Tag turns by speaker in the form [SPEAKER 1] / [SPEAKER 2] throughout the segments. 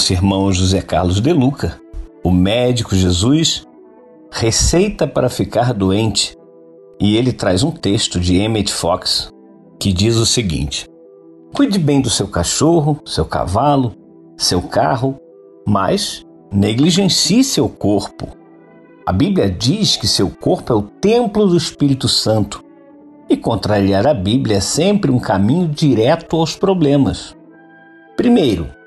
[SPEAKER 1] Nosso irmão José Carlos De Luca, o médico Jesus, receita para ficar doente. E ele traz um texto de Emmett Fox que diz o seguinte: Cuide bem do seu cachorro, seu cavalo, seu carro, mas negligencie seu corpo. A Bíblia diz que seu corpo é o templo do Espírito Santo. E contrariar a Bíblia é sempre um caminho direto aos problemas. Primeiro,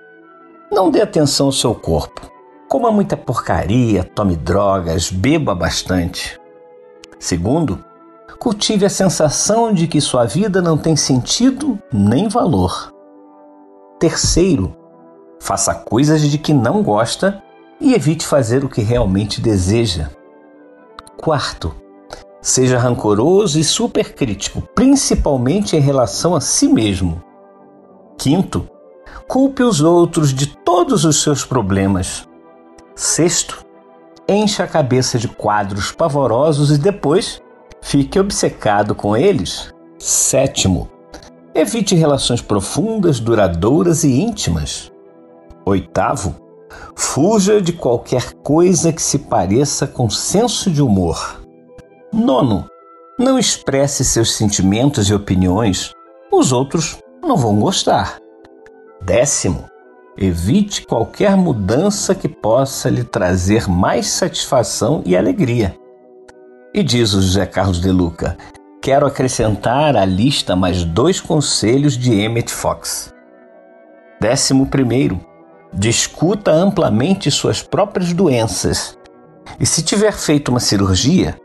[SPEAKER 1] não dê atenção ao seu corpo. Coma muita porcaria, tome drogas, beba bastante. Segundo, cultive a sensação de que sua vida não tem sentido nem valor. Terceiro, faça coisas de que não gosta e evite fazer o que realmente deseja. Quarto, seja rancoroso e supercrítico, principalmente em relação a si mesmo. Quinto, Culpe os outros de todos os seus problemas. Sexto, encha a cabeça de quadros pavorosos e depois fique obcecado com eles. Sétimo, evite relações profundas, duradouras e íntimas. Oitavo, fuja de qualquer coisa que se pareça com senso de humor. Nono, não expresse seus sentimentos e opiniões, os outros não vão gostar. Décimo, evite qualquer mudança que possa lhe trazer mais satisfação e alegria. E diz o José Carlos de Luca: quero acrescentar à lista mais dois conselhos de Emmett Fox. Décimo primeiro, discuta amplamente suas próprias doenças. E se tiver feito uma cirurgia,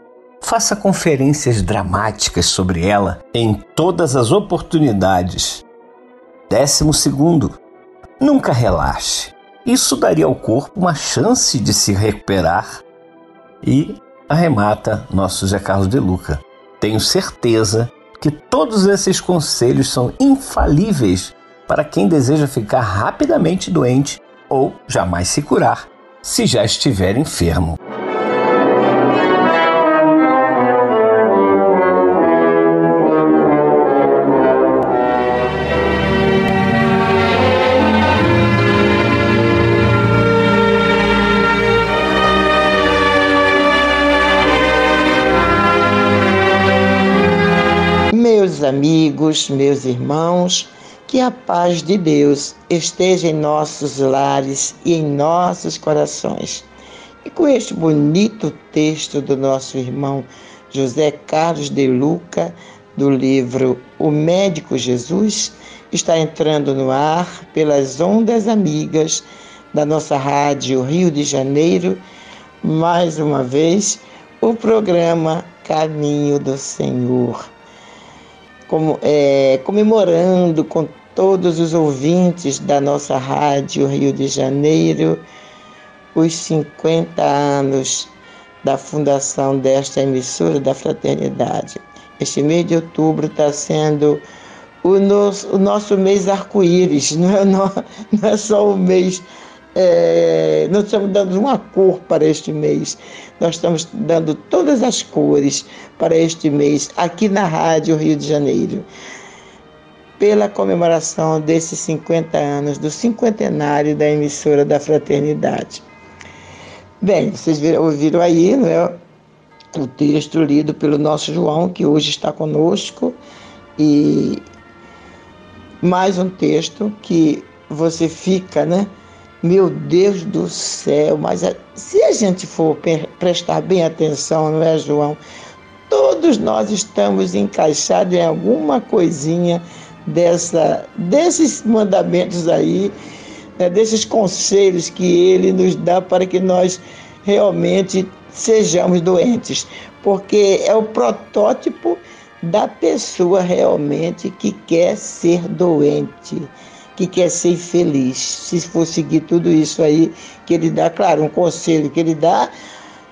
[SPEAKER 1] faça conferências dramáticas sobre ela em todas as oportunidades Décimo segundo, nunca relaxe. Isso daria ao corpo uma chance de se recuperar. E arremata nosso Zé Carlos de Luca. Tenho certeza que todos esses conselhos são infalíveis para quem deseja ficar rapidamente doente ou jamais se curar se já estiver enfermo.
[SPEAKER 2] Amigos, meus irmãos, que a paz de Deus esteja em nossos lares e em nossos corações. E com este bonito texto do nosso irmão José Carlos de Luca, do livro O Médico Jesus, está entrando no ar pelas ondas amigas da nossa rádio Rio de Janeiro, mais uma vez, o programa Caminho do Senhor como, é, comemorando com todos os ouvintes da nossa rádio Rio de Janeiro os 50 anos da fundação desta emissora da Fraternidade. Este mês de outubro está sendo o nosso, o nosso mês arco-íris, não, é, não, não é só o mês é, nós estamos dando uma cor para este mês. Nós estamos dando todas as cores para este mês aqui na Rádio Rio de Janeiro. pela comemoração desses 50 anos, do cinquentenário da emissora da Fraternidade. Bem, vocês viram, ouviram aí não é, o texto lido pelo nosso João, que hoje está conosco, e mais um texto que você fica, né? Meu Deus do céu, mas se a gente for prestar bem atenção, não é, João? Todos nós estamos encaixados em alguma coisinha dessa, desses mandamentos aí, né, desses conselhos que ele nos dá para que nós realmente sejamos doentes, porque é o protótipo da pessoa realmente que quer ser doente, que quer ser feliz. Se for seguir tudo isso aí que ele dá, claro, um conselho que ele dá,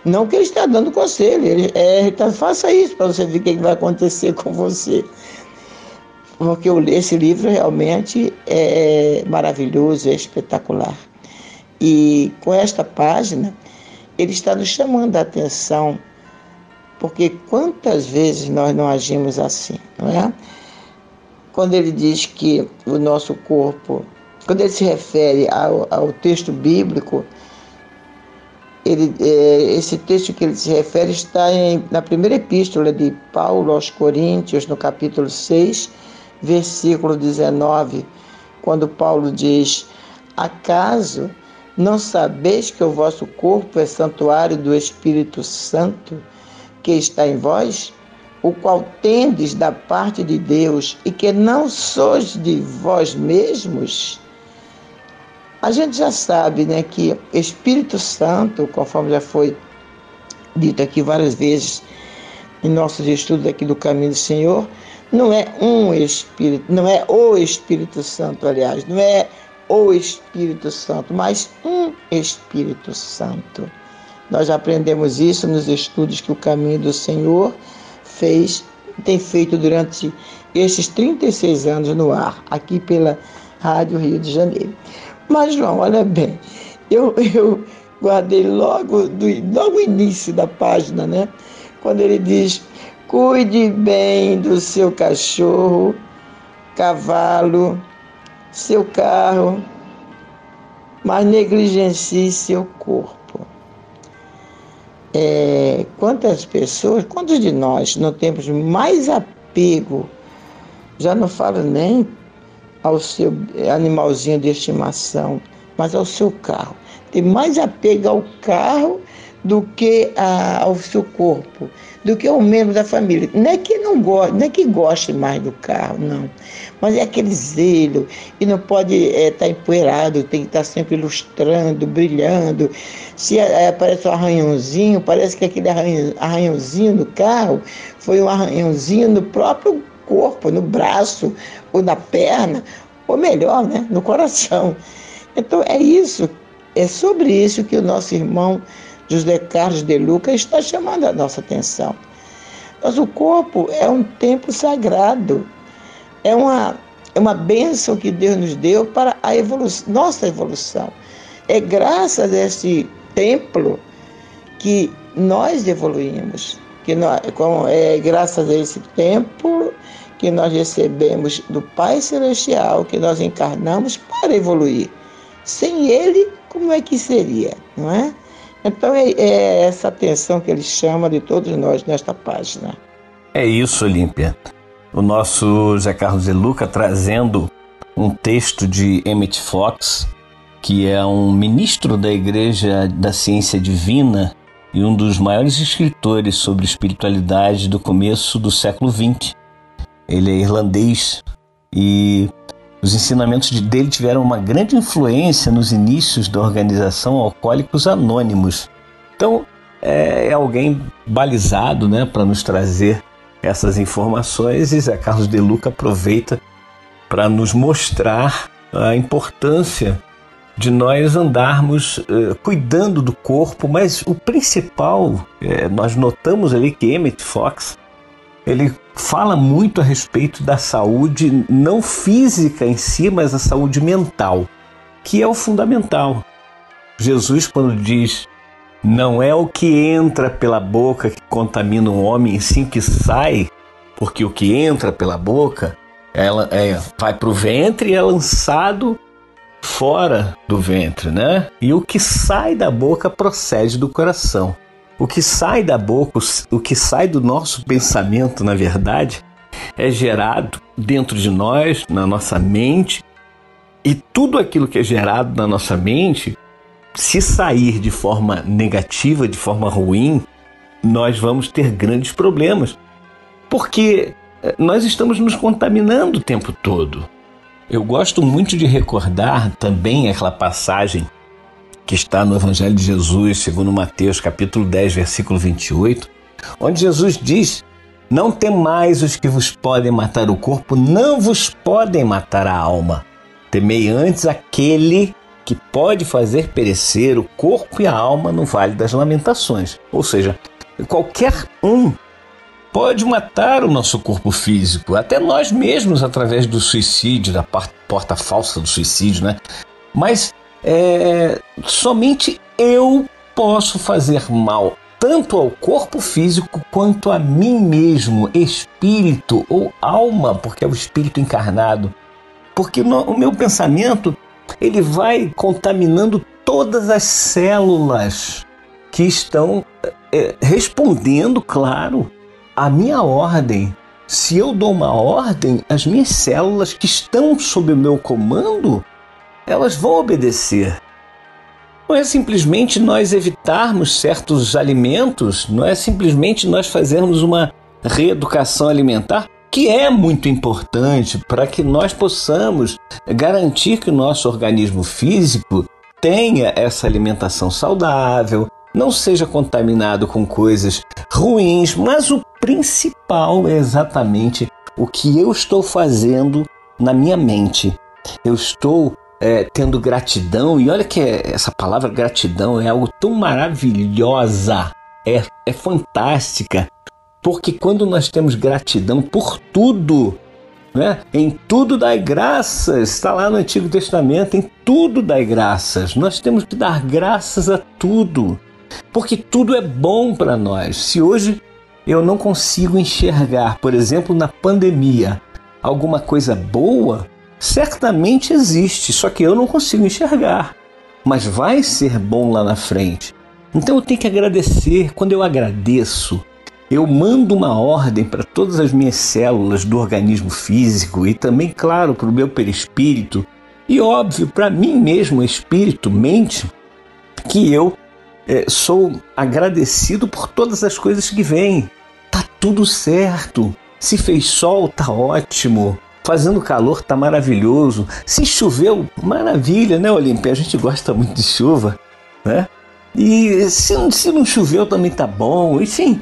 [SPEAKER 2] não que ele está dando conselho, ele, é, tá, faça isso para você ver o que vai acontecer com você porque esse livro realmente é maravilhoso, é espetacular. E com esta página, ele está nos chamando a atenção, porque quantas vezes nós não agimos assim, não é? Quando ele diz que o nosso corpo, quando ele se refere ao, ao texto bíblico, ele, é, esse texto que ele se refere está em, na primeira epístola de Paulo aos Coríntios, no capítulo 6, versículo 19, quando Paulo diz: Acaso não sabeis que o vosso corpo é santuário do Espírito Santo que está em vós, o qual tendes da parte de Deus e que não sois de vós mesmos? A gente já sabe, né, que Espírito Santo, conforme já foi dito aqui várias vezes em nossos estudos aqui do Caminho do Senhor, não é um Espírito, não é o Espírito Santo, aliás, não é o Espírito Santo, mas um Espírito Santo. Nós aprendemos isso nos estudos que o caminho do Senhor fez, tem feito durante esses 36 anos no ar, aqui pela Rádio Rio de Janeiro. Mas, João, olha bem, eu, eu guardei logo do logo início da página, né? Quando ele diz Cuide bem do seu cachorro, cavalo, seu carro, mas negligencie seu corpo. É, quantas pessoas, quantos de nós não temos mais apego, já não falo nem ao seu animalzinho de estimação, mas ao seu carro. Tem mais apego ao carro do que a, ao seu corpo, do que um membro da família. Não é que não goste, não é que goste mais do carro, não. Mas é aquele zelo e não pode estar é, tá empoeirado, tem que estar tá sempre ilustrando, brilhando. Se é, aparece um arranhãozinho, parece que aquele arranhãozinho no carro foi um arranhãozinho no próprio corpo, no braço ou na perna, ou melhor, né, no coração. Então é isso, é sobre isso que o nosso irmão José Carlos de Luca está chamando a nossa atenção. Mas o corpo é um templo sagrado, é uma, é uma bênção que Deus nos deu para a evolução, nossa evolução. É graças a esse templo que nós evoluímos, que nós, com, é graças a esse templo que nós recebemos do Pai Celestial, que nós encarnamos para evoluir. Sem ele, como é que seria, não é? Então é, é essa atenção que ele chama de todos nós nesta página.
[SPEAKER 1] É isso, Olímpia. O nosso Zé Carlos de Luca trazendo um texto de Emmett Fox, que é um ministro da Igreja da Ciência Divina e um dos maiores escritores sobre espiritualidade do começo do século XX. Ele é irlandês e os ensinamentos dele tiveram uma grande influência nos inícios da organização Alcoólicos Anônimos. Então, é, é alguém balizado né, para nos trazer essas informações e Zé Carlos de Luca aproveita para nos mostrar a importância de nós andarmos uh, cuidando do corpo, mas o principal, é, nós notamos ali que Emmett Fox ele fala muito a respeito da saúde não física em si, mas a saúde mental, que é o fundamental. Jesus, quando diz não é o que entra pela boca que contamina o homem, sim o que sai, porque o que entra pela boca ela é, vai para o ventre e é lançado fora do ventre, né? E o que sai da boca procede do coração. O que sai da boca, o que sai do nosso pensamento, na verdade, é gerado dentro de nós, na nossa mente, e tudo aquilo que é gerado na nossa mente, se sair de forma negativa, de forma ruim, nós vamos ter grandes problemas. Porque eh, nós estamos nos contaminando o tempo todo. Eu gosto muito de recordar também aquela passagem que está no Evangelho de Jesus, segundo Mateus, capítulo 10, versículo 28, onde Jesus diz: Não temais os que vos podem matar o corpo, não vos podem matar a alma. Temei antes aquele que pode fazer perecer o corpo e a alma no vale das lamentações. Ou seja, qualquer um pode matar o nosso corpo físico, até nós mesmos através do suicídio, da porta falsa do suicídio, né? Mas é, somente eu posso fazer mal tanto ao corpo físico quanto a mim mesmo, espírito ou alma, porque é o espírito encarnado. Porque no, o meu pensamento ele vai contaminando todas as células que estão é, respondendo, claro, a minha ordem, se eu dou uma ordem, as minhas células que estão sob o meu comando, elas vão obedecer. Não é simplesmente nós evitarmos certos alimentos, não é simplesmente nós fazermos uma reeducação alimentar, que é muito importante para que nós possamos garantir que o nosso organismo físico tenha essa alimentação saudável, não seja contaminado com coisas ruins, mas o principal é exatamente o que eu estou fazendo na minha mente. Eu estou é, tendo gratidão, e olha que essa palavra gratidão é algo tão maravilhosa, é, é fantástica, porque quando nós temos gratidão por tudo, né? Em tudo dai graças, está lá no Antigo Testamento, em tudo dai graças. Nós temos que dar graças a tudo porque tudo é bom para nós. Se hoje eu não consigo enxergar, por exemplo, na pandemia, alguma coisa boa, certamente existe, só que eu não consigo enxergar. Mas vai ser bom lá na frente. Então eu tenho que agradecer. Quando eu agradeço, eu mando uma ordem para todas as minhas células do organismo físico e também, claro, para o meu perispírito e, óbvio, para mim mesmo, espírito, mente, que eu é, sou agradecido por todas as coisas que vêm. Tá tudo certo. Se fez sol, tá ótimo. Fazendo calor, tá maravilhoso. Se choveu, maravilha, né, Olímpia? A gente gosta muito de chuva, né? E se, se não choveu, também tá bom. Enfim,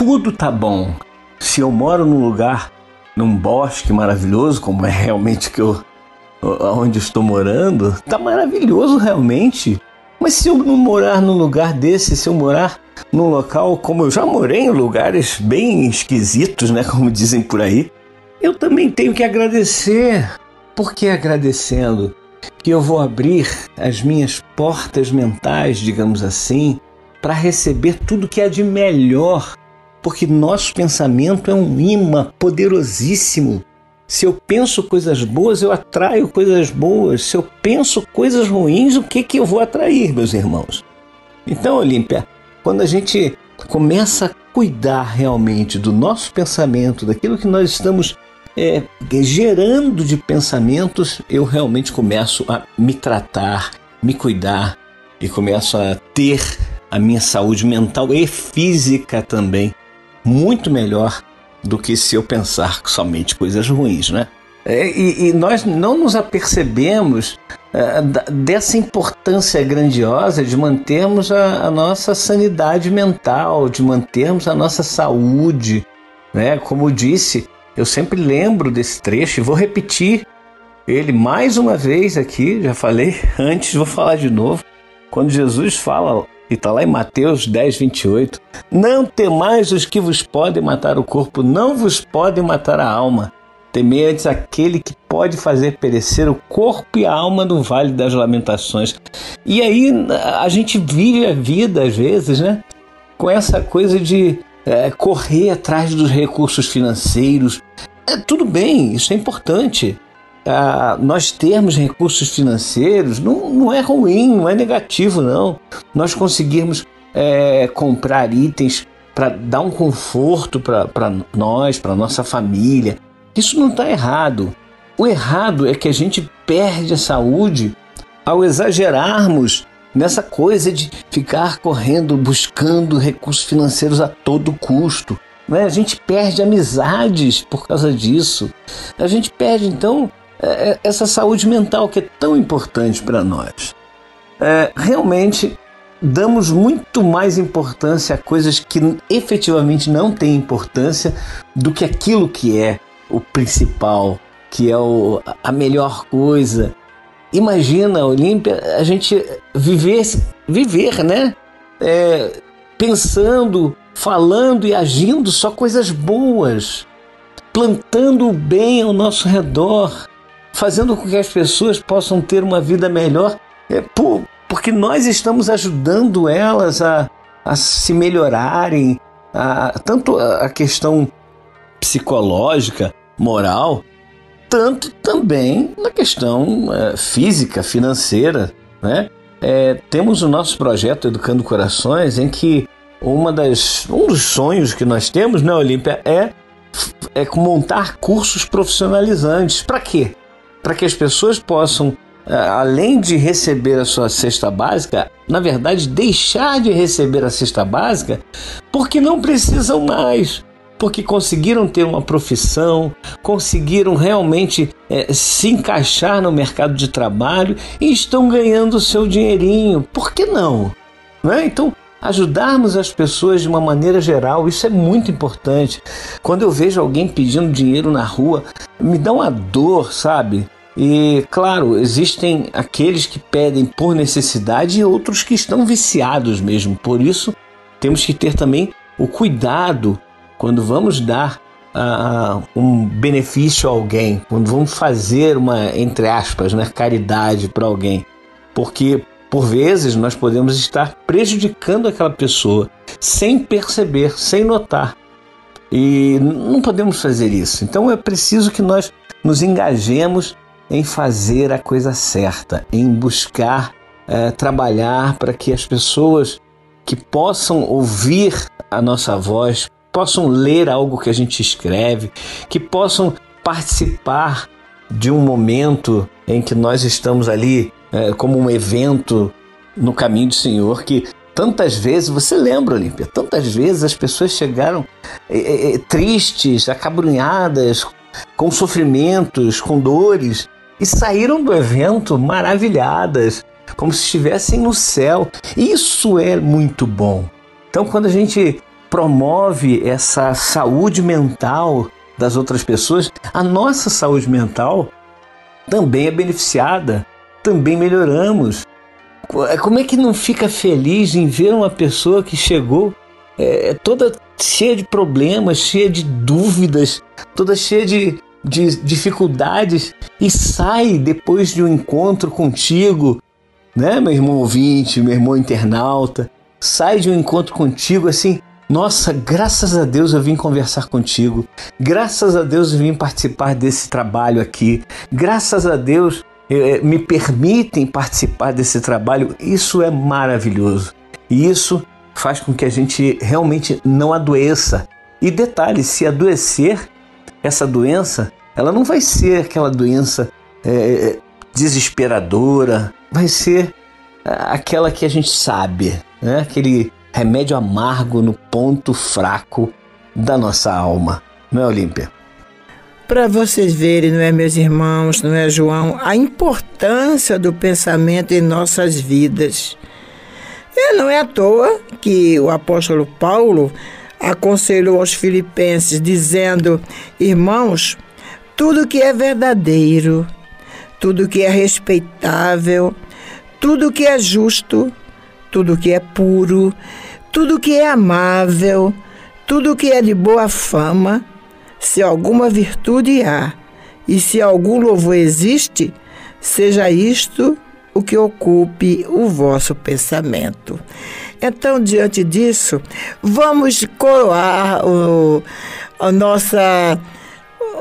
[SPEAKER 1] tudo tá bom. Se eu moro num lugar, num bosque maravilhoso, como é realmente que eu, onde estou morando, tá maravilhoso realmente. Mas se eu não morar num lugar desse, se eu morar num local como eu já morei em lugares bem esquisitos, né, como dizem por aí, eu também tenho que agradecer. Porque agradecendo que eu vou abrir as minhas portas mentais, digamos assim, para receber tudo que é de melhor, porque nosso pensamento é um imã poderosíssimo se eu penso coisas boas, eu atraio coisas boas. Se eu penso coisas ruins, o que, que eu vou atrair, meus irmãos? Então, Olímpia, quando a gente começa a cuidar realmente do nosso pensamento, daquilo que nós estamos é, gerando de pensamentos, eu realmente começo a me tratar, me cuidar e começo a ter a minha saúde mental e física também muito melhor do que se eu pensar somente coisas ruins, né? É, e, e, nós não nos apercebemos é, dessa importância grandiosa de mantermos a, a, nossa sanidade mental, de mantermos a nossa saúde. Né? Como disse, eu sempre lembro desse trecho e vou repetir ele mais uma vez aqui, já falei antes, vou falar de novo. Quando Jesus fala e está lá em Mateus 10, 28. Não temais os que vos podem matar o corpo, não vos podem matar a alma. Temei antes aquele que pode fazer perecer o corpo e a alma no vale das lamentações. E aí a gente vive a vida, às vezes, né? Com essa coisa de é, correr atrás dos recursos financeiros. é, tudo bem, isso é importante. Ah, nós termos recursos financeiros não, não é ruim, não é negativo, não. Nós conseguirmos é, comprar itens para dar um conforto para nós, para nossa família, isso não está errado. O errado é que a gente perde a saúde ao exagerarmos nessa coisa de ficar correndo, buscando recursos financeiros a todo custo. Né? A gente perde amizades por causa disso. A gente perde, então, é, é, essa saúde mental que é tão importante para nós. É, realmente damos muito mais importância a coisas que efetivamente não têm importância do que aquilo que é o principal, que é o, a melhor coisa. Imagina, Olímpia, a gente viver, viver, né? É, pensando, falando e agindo só coisas boas, plantando o bem ao nosso redor, fazendo com que as pessoas possam ter uma vida melhor, é, por, porque nós estamos ajudando elas a, a se melhorarem, a, tanto a questão psicológica, moral, tanto também na questão é, física, financeira. Né? É, temos o nosso projeto Educando Corações, em que uma das, um dos sonhos que nós temos, né, Olímpia, é, é montar cursos profissionalizantes. Para quê? Para que as pessoas possam, é, além de receber a sua cesta básica, na verdade, deixar de receber a cesta básica porque não precisam mais porque conseguiram ter uma profissão, conseguiram realmente é, se encaixar no mercado de trabalho e estão ganhando o seu dinheirinho. Por que não? não é? Então, ajudarmos as pessoas de uma maneira geral, isso é muito importante. Quando eu vejo alguém pedindo dinheiro na rua, me dá uma dor, sabe? E claro, existem aqueles que pedem por necessidade e outros que estão viciados mesmo. Por isso, temos que ter também o cuidado quando vamos dar uh, um benefício a alguém, quando vamos fazer uma, entre aspas, né, caridade para alguém, porque por vezes nós podemos estar prejudicando aquela pessoa sem perceber, sem notar. E não podemos fazer isso. Então é preciso que nós nos engajemos em fazer a coisa certa, em buscar é, trabalhar para que as pessoas que possam ouvir a nossa voz, possam ler algo que a gente escreve, que possam participar de um momento em que nós estamos ali é, como um evento no caminho do Senhor que tantas vezes, você lembra, Olímpia, tantas vezes as pessoas chegaram é, é, tristes, acabrunhadas, com sofrimentos, com dores e saíram do evento maravilhadas, como se estivessem no céu. Isso é muito bom. Então, quando a gente promove essa saúde mental das outras pessoas, a nossa saúde mental também é beneficiada, também melhoramos. Como é que não fica feliz em ver uma pessoa que chegou é, toda cheia de problemas, cheia de dúvidas, toda cheia de, de dificuldades e sai depois de um encontro contigo, né, meu irmão ouvinte, meu irmão internauta, sai de um encontro contigo assim nossa, graças a Deus eu vim conversar contigo. Graças a Deus eu vim participar desse trabalho aqui. Graças a Deus me permitem participar desse trabalho. Isso é maravilhoso. E isso faz com que a gente realmente não adoeça. E detalhe, se adoecer, essa doença, ela não vai ser aquela doença é, desesperadora, vai ser aquela que a gente sabe, né? aquele remédio amargo no ponto fraco da nossa alma. Não é, Olímpia?
[SPEAKER 2] Para vocês verem, não é, meus irmãos, não é, João, a importância do pensamento em nossas vidas. E não é à toa que o apóstolo Paulo aconselhou aos filipenses, dizendo: Irmãos, tudo que é verdadeiro, tudo que é respeitável, tudo que é justo, tudo que é puro, tudo que é amável, tudo que é de boa fama, se alguma virtude há e se algum louvor existe, seja isto o que ocupe o vosso pensamento. Então, diante disso, vamos coroar o, a nossa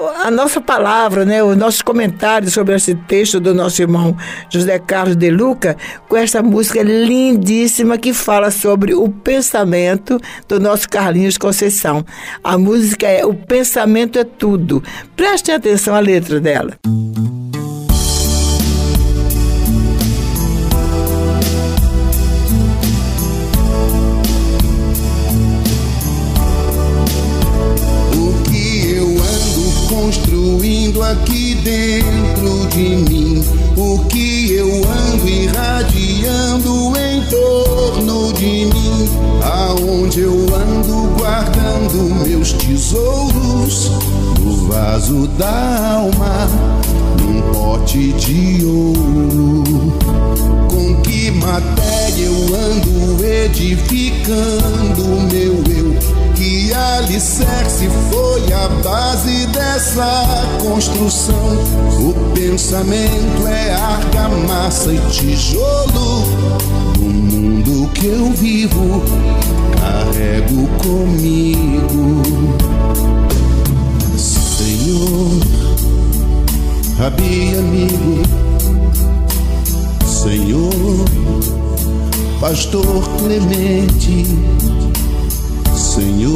[SPEAKER 2] a nossa palavra, né, os nossos comentários sobre esse texto do nosso irmão José Carlos de Luca, com essa música lindíssima que fala sobre o pensamento do nosso Carlinhos Conceição. A música é O Pensamento é Tudo. Prestem atenção à letra dela.
[SPEAKER 3] construindo vaso da alma, num pote de ouro. Com que matéria eu ando edificando meu eu? que alicerce foi a base dessa construção. O pensamento é argamassa e tijolo. No mundo que eu vivo, carrego comigo. Senhor, Rabi amigo, Senhor, Pastor Clemente Senhor,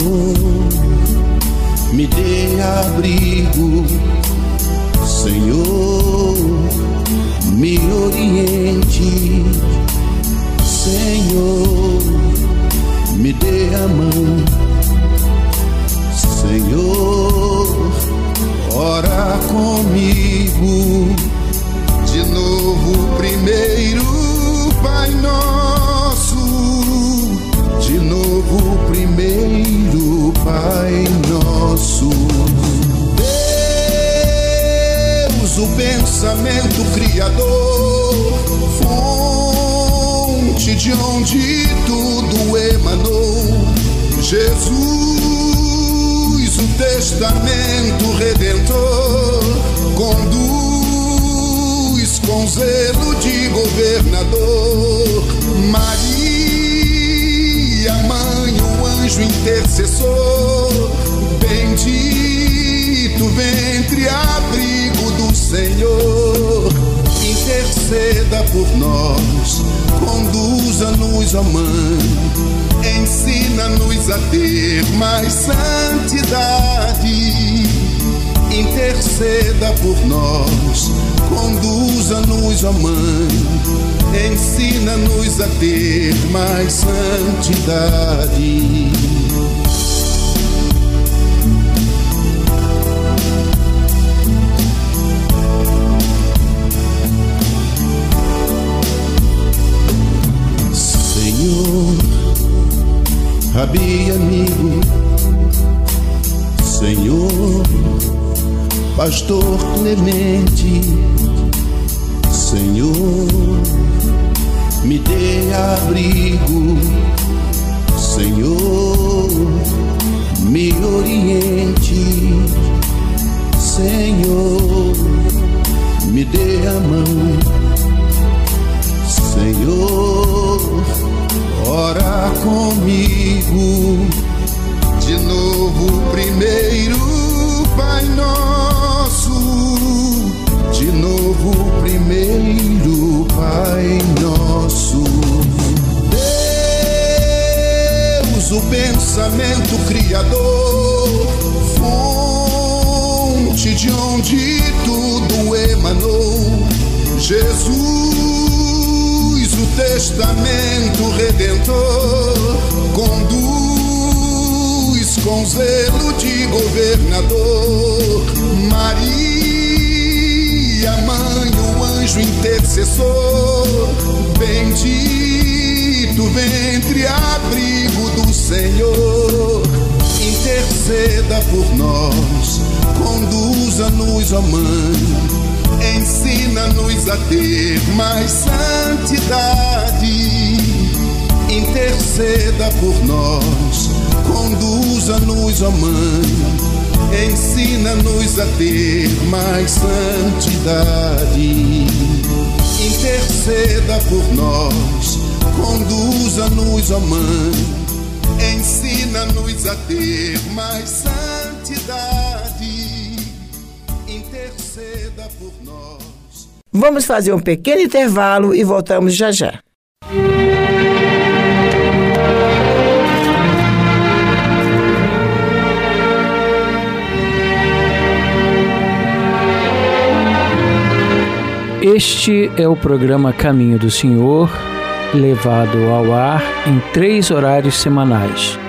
[SPEAKER 3] me dê abrigo, Senhor, me oriente, Senhor, me dê a mão, Senhor, ora comigo, de novo primeiro, Pai nosso, de novo primeiro Pai nosso. Deus, o pensamento criador, fonte de onde tudo emanou. Jesus, testamento redentor, conduz com zelo de governador. Maria, mãe, o anjo intercessor, bendito ventre, abrigo do Senhor, interceda por nós, conduza-nos, ó Mãe, ensina-nos a ter mais santidade. Interceda por nós, conduza-nos, ó Mãe, ensina-nos a ter mais santidade. Rabi amigo, Senhor, Pastor Clemente, Senhor, me dê abrigo, Senhor, me oriente, Senhor, me dê a mão. Senhor, ora comigo. De novo, primeiro, Pai Nosso. De novo, primeiro, Pai Nosso. Deus, o pensamento criador, fonte de onde tudo emanou. Jesus testamento redentor conduz com zelo de governador. Maria, mãe, o anjo intercessor, bendito ventre, abrigo do Senhor. Interceda por nós, conduza-nos, ó Mãe ensina-nos a ter mais santidade. Interceda por nós, conduza-nos, ó Mãe, ensina-nos a ter mais santidade. Interceda por nós, conduza-nos, ó Mãe, ensina-nos a ter mais santidade
[SPEAKER 2] Vamos fazer um pequeno intervalo e voltamos já já.
[SPEAKER 4] Este é o programa Caminho do Senhor, levado ao ar em três horários semanais.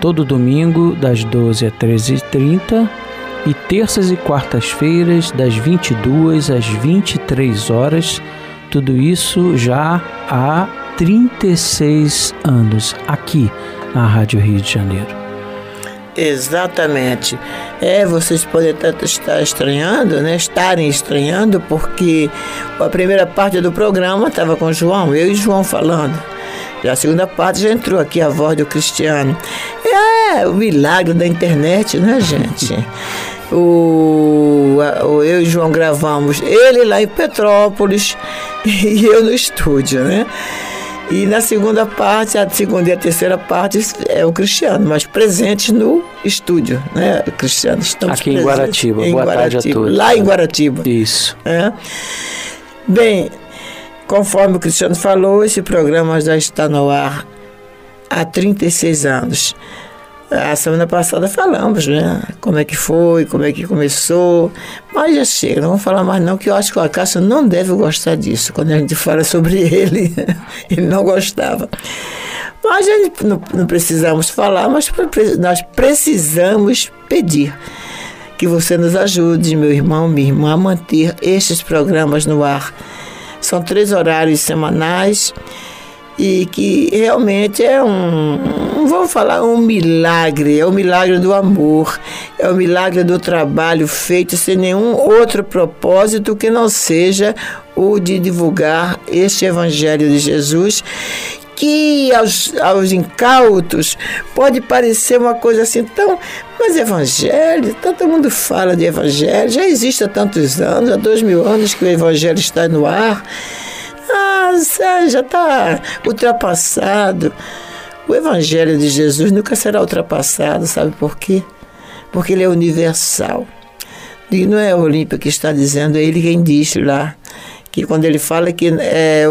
[SPEAKER 4] Todo domingo, das 12 às 13h30 e terças e quartas-feiras, das 22 às 23 horas. Tudo isso já há 36 anos, aqui na Rádio Rio de Janeiro.
[SPEAKER 2] Exatamente. É, vocês podem estar estranhando, né? Estarem estranhando, porque a primeira parte do programa estava com o João, eu e João falando. Já a segunda parte já entrou aqui a voz do Cristiano. É o milagre da internet, né, gente? O, o, eu e João gravamos ele lá em Petrópolis e eu no estúdio, né? E na segunda parte, a segunda e a terceira parte é o Cristiano, mas presentes no estúdio, né? Cristiano, estamos
[SPEAKER 4] Aqui em Guaratiba.
[SPEAKER 2] Em
[SPEAKER 4] Boa
[SPEAKER 2] Guaratiba,
[SPEAKER 4] tarde a todos.
[SPEAKER 2] Lá em Guaratiba.
[SPEAKER 4] Isso.
[SPEAKER 2] É. Bem, conforme o Cristiano falou, esse programa já está no ar há 36 anos. A semana passada falamos, né? Como é que foi, como é que começou. Mas já chega, não vamos falar mais não, que eu acho que o Acácio não deve gostar disso. Quando a gente fala sobre ele, ele não gostava. Mas a gente não, não precisamos falar, mas nós precisamos pedir que você nos ajude, meu irmão, minha irmã, a manter estes programas no ar. São três horários semanais e que realmente é um, vamos falar, um milagre, é o milagre do amor, é o milagre do trabalho feito sem nenhum outro propósito que não seja o de divulgar este Evangelho de Jesus que aos, aos incautos pode parecer uma coisa assim tão. Mas evangelho, todo mundo fala de evangelho, já existe há tantos anos, há dois mil anos que o evangelho está no ar. Ah, já está ultrapassado. O Evangelho de Jesus nunca será ultrapassado, sabe por quê? Porque ele é universal. E não é o Olímpio que está dizendo, é ele quem diz lá. Que quando ele fala que é,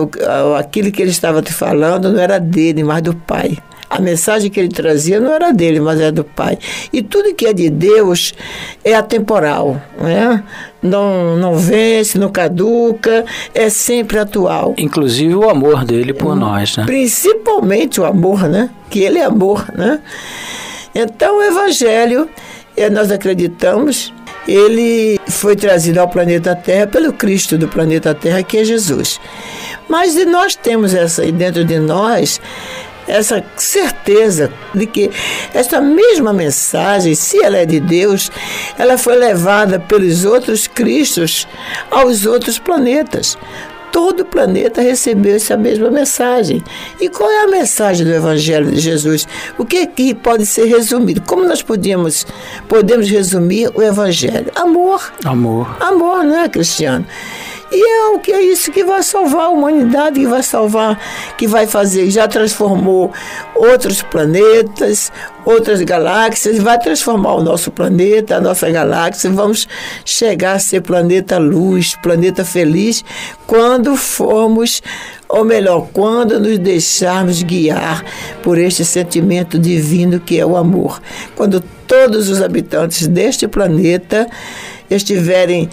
[SPEAKER 2] aquilo que ele estava te falando não era dele, mas do Pai. A mensagem que ele trazia não era dele, mas era do Pai. E tudo que é de Deus é atemporal, né? não, não vence, não caduca, é sempre atual.
[SPEAKER 4] Inclusive o amor dele por hum, nós, né?
[SPEAKER 2] Principalmente o amor, né? Que ele é amor, né? Então o Evangelho, é, nós acreditamos, ele foi trazido ao planeta Terra pelo Cristo do planeta Terra, que é Jesus. Mas nós temos essa dentro de nós essa certeza de que essa mesma mensagem, se ela é de Deus, ela foi levada pelos outros Cristos aos outros planetas. Todo o planeta recebeu essa mesma mensagem. E qual é a mensagem do Evangelho de Jesus? O que aqui pode ser resumido? Como nós podemos, podemos resumir o Evangelho? Amor.
[SPEAKER 4] Amor.
[SPEAKER 2] Amor, não é, Cristiano? E é o que é isso que vai salvar a humanidade, que vai salvar, que vai fazer, já transformou outros planetas, outras galáxias, vai transformar o nosso planeta, a nossa galáxia. Vamos chegar a ser planeta luz, planeta feliz, quando formos, ou melhor, quando nos deixarmos guiar por este sentimento divino que é o amor. Quando todos os habitantes deste planeta estiverem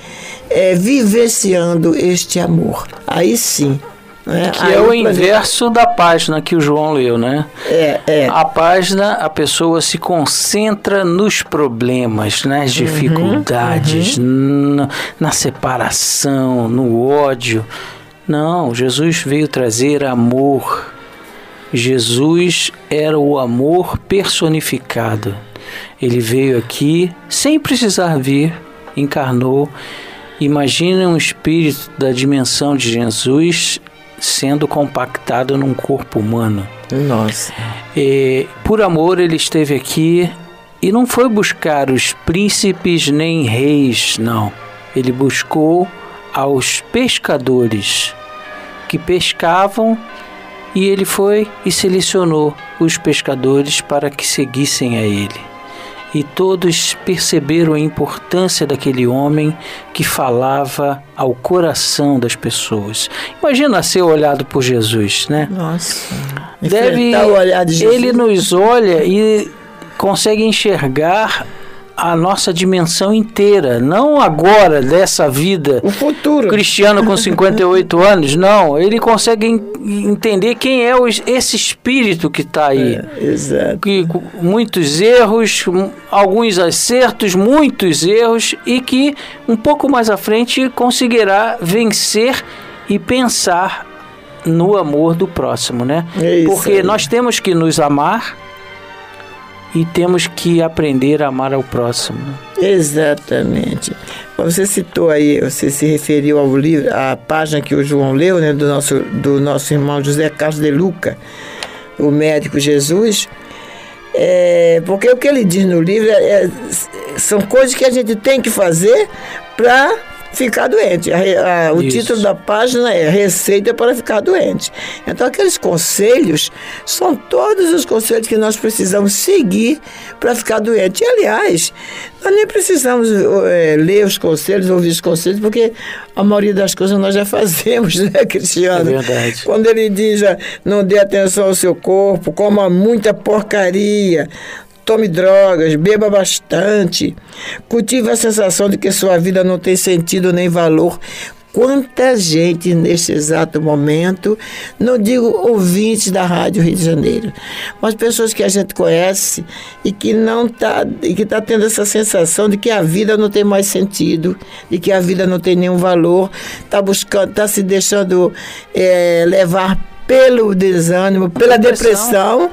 [SPEAKER 2] é, vivenciando este amor. Aí sim.
[SPEAKER 4] Né? Que Aí é o inverso da página que o João leu, né?
[SPEAKER 2] É, é.
[SPEAKER 4] A página, a pessoa se concentra nos problemas, nas uhum, dificuldades, uhum. Na, na separação, no ódio. Não, Jesus veio trazer amor. Jesus era o amor personificado. Ele veio aqui sem precisar vir encarnou. Imagine um espírito da dimensão de Jesus sendo compactado num corpo humano.
[SPEAKER 2] Nossa.
[SPEAKER 4] E, por amor, ele esteve aqui e não foi buscar os príncipes nem reis, não. Ele buscou aos pescadores que pescavam e ele foi e selecionou os pescadores para que seguissem a ele. E todos perceberam a importância daquele homem que falava ao coração das pessoas. Imagina ser olhado por Jesus, né?
[SPEAKER 2] Nossa.
[SPEAKER 4] Deve,
[SPEAKER 2] o olhar de Jesus.
[SPEAKER 4] ele nos olha e consegue enxergar a nossa dimensão inteira, não agora dessa vida
[SPEAKER 2] O futuro.
[SPEAKER 4] cristiano com 58 anos, não. Ele consegue en- entender quem é esse espírito que está aí.
[SPEAKER 2] É, exato.
[SPEAKER 4] Que, muitos erros, alguns acertos, muitos erros, e que um pouco mais à frente conseguirá vencer e pensar no amor do próximo, né?
[SPEAKER 2] É isso
[SPEAKER 4] Porque
[SPEAKER 2] aí.
[SPEAKER 4] nós temos que nos amar e temos que aprender a amar ao próximo.
[SPEAKER 2] Exatamente. Você citou aí, você se referiu ao livro, à página que o João leu, né, do nosso, do nosso irmão José Carlos de Luca, o médico Jesus. É, porque o que ele diz no livro é- é- são coisas que a gente tem que fazer para ficar doente. A a- o
[SPEAKER 4] Isso.
[SPEAKER 2] título da página é Receita para ficar doente. Então, aqueles conselhos são todos os conselhos que nós precisamos seguir para ficar doente. E, aliás, nós nem precisamos eh, ler os conselhos, ouvir os conselhos, porque a maioria das coisas nós já fazemos, né, Cristiano?
[SPEAKER 4] É verdade.
[SPEAKER 2] Quando ele diz, ah, não dê atenção ao seu corpo, coma muita porcaria, tome drogas, beba bastante, cultive a sensação de que sua vida não tem sentido nem valor. Quanta gente neste exato momento, não digo ouvintes da Rádio Rio de Janeiro, mas pessoas que a gente conhece e que não tá e que está tendo essa sensação de que a vida não tem mais sentido, de que a vida não tem nenhum valor, está buscando, está se deixando eh, levar pelo desânimo, pela
[SPEAKER 4] Depressão.
[SPEAKER 2] depressão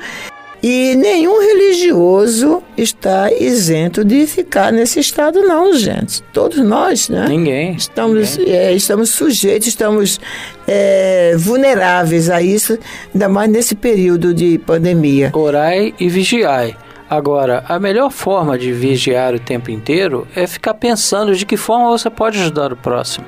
[SPEAKER 2] e nenhum religioso está isento de ficar nesse estado, não, gente. Todos nós, né?
[SPEAKER 4] Ninguém.
[SPEAKER 2] Estamos,
[SPEAKER 4] ninguém.
[SPEAKER 2] é, estamos sujeitos, estamos é, vulneráveis a isso, ainda mais nesse período de pandemia.
[SPEAKER 4] Orai e vigiai. Agora, a melhor forma de vigiar o tempo inteiro é ficar pensando de que forma você pode ajudar o próximo.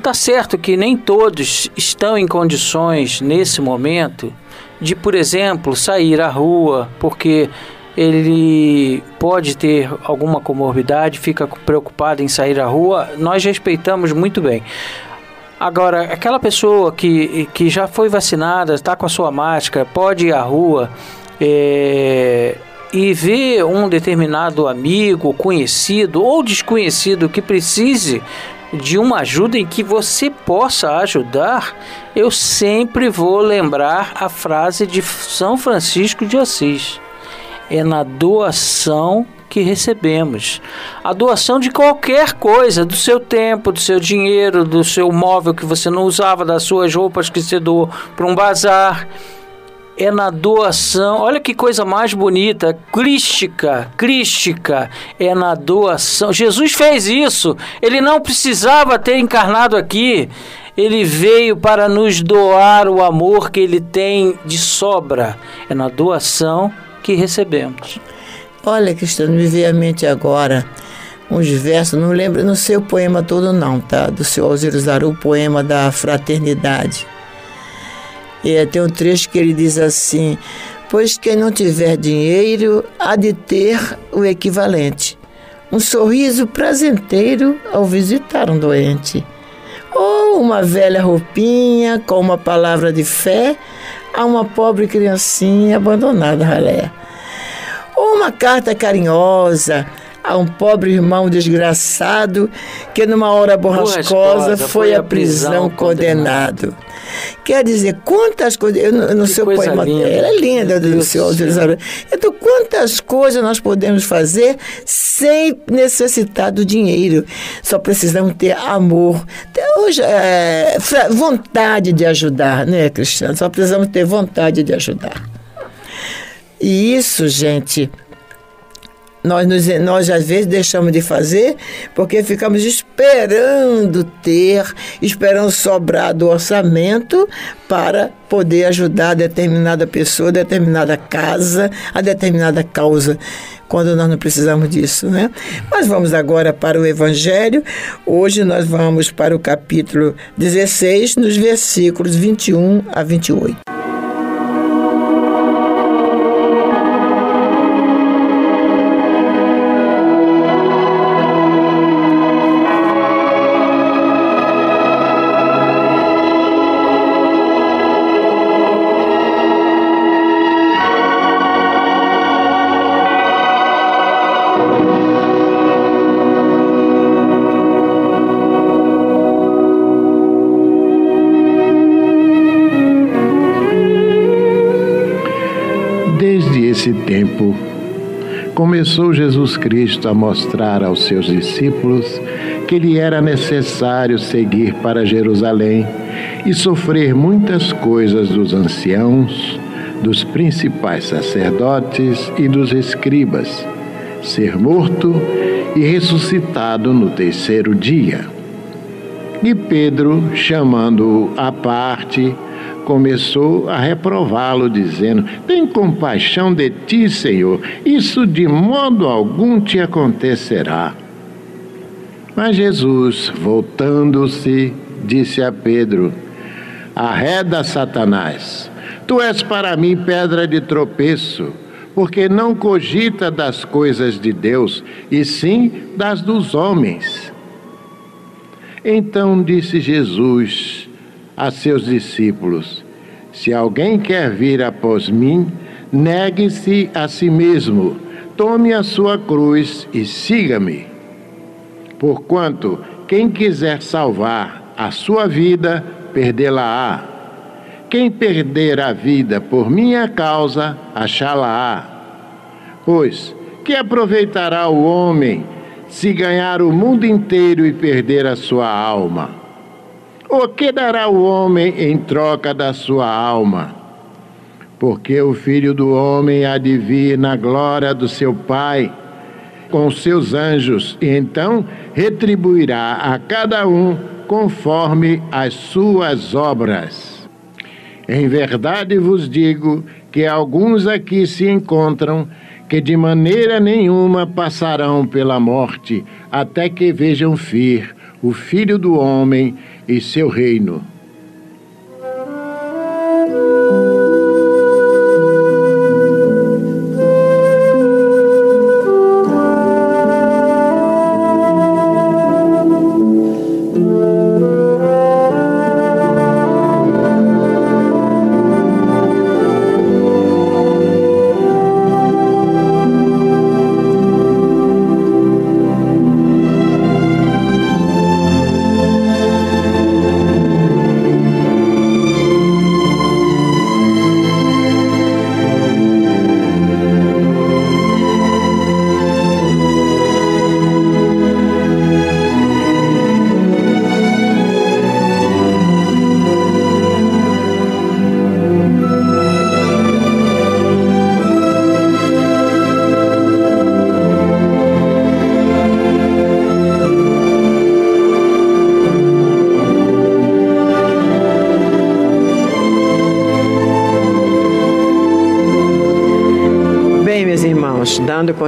[SPEAKER 4] Tá certo que nem todos estão em condições nesse momento de, por exemplo, sair à rua, porque ele pode ter alguma comorbidade, fica preocupado em sair à rua. Nós respeitamos muito bem. Agora, aquela pessoa que, que já foi vacinada, está com a sua máscara, pode ir à rua é, e ver um determinado amigo, conhecido ou desconhecido que precise de uma ajuda em que você possa ajudar, eu sempre vou lembrar a frase de São Francisco de Assis. É na doação que recebemos. A doação de qualquer coisa, do seu tempo, do seu dinheiro, do seu móvel que você não usava, das suas roupas que você doou para um bazar. É na doação, olha que coisa mais bonita, crística, crística, é na doação. Jesus fez isso, ele não precisava ter encarnado aqui, ele veio para nos doar o amor que ele tem de sobra. É na doação que recebemos.
[SPEAKER 2] Olha, Cristiano, me veio à mente agora uns versos, não lembro, não sei o poema todo não, tá? Do seu Alziro Zaru, o poema da fraternidade. E tem um trecho que ele diz assim: Pois quem não tiver dinheiro há de ter o equivalente. Um sorriso prazenteiro ao visitar um doente. Ou uma velha roupinha com uma palavra de fé a uma pobre criancinha abandonada ralé. Ou uma carta carinhosa a um pobre irmão desgraçado que numa hora borrascosa
[SPEAKER 4] Borrascosa,
[SPEAKER 2] foi à prisão condenado. Quer dizer, quantas coisas. Eu, no- no
[SPEAKER 4] Que
[SPEAKER 2] seu
[SPEAKER 4] coisa
[SPEAKER 2] poema.
[SPEAKER 4] linda.
[SPEAKER 2] Ela é linda do senhor. Elizabeth. Então, quantas coisas nós podemos fazer sem necessitar do dinheiro? Só precisamos ter amor, ter hoje, é, vontade de ajudar, né, Cristiano? Só precisamos ter vontade de ajudar. E isso, gente, nós, nos, nós às vezes deixamos de fazer porque ficamos esperando ter, esperando sobrar do orçamento para poder ajudar determinada pessoa, determinada casa, a determinada causa, quando nós não precisamos disso, né? Mas vamos agora para o Evangelho. Hoje nós vamos para o capítulo 16, nos versículos 21 a 28.
[SPEAKER 5] Tempo, começou Jesus Cristo a mostrar aos seus discípulos que lhe era necessário seguir para Jerusalém e sofrer muitas coisas dos anciãos, dos principais sacerdotes e dos escribas, ser morto e ressuscitado no terceiro dia. E Pedro, chamando-o à parte, começou a reprová-lo, dizendo: Tem compaixão de ti, Senhor, isso de modo algum te acontecerá. Mas Jesus, voltando-se, disse a Pedro: Arreda, Satanás, tu és para mim pedra de tropeço, porque não cogita das coisas de Deus, e sim das dos homens. Então disse Jesus a seus discípulos: Se alguém quer vir após mim, negue-se a si mesmo, tome a sua cruz e siga-me. Porquanto, quem quiser salvar a sua vida, perdê-la-á. Quem perder a vida por minha causa, achá-la-á. Pois, que aproveitará o homem se ganhar o mundo inteiro e perder a sua alma? O que dará o homem em troca da sua alma? Porque o filho do homem há de vir na glória do seu Pai com seus anjos, e então retribuirá a cada um conforme as suas obras. Em verdade vos digo que alguns aqui se encontram que de maneira nenhuma passarão pela morte, até que vejam vir o Filho do Homem e seu reino.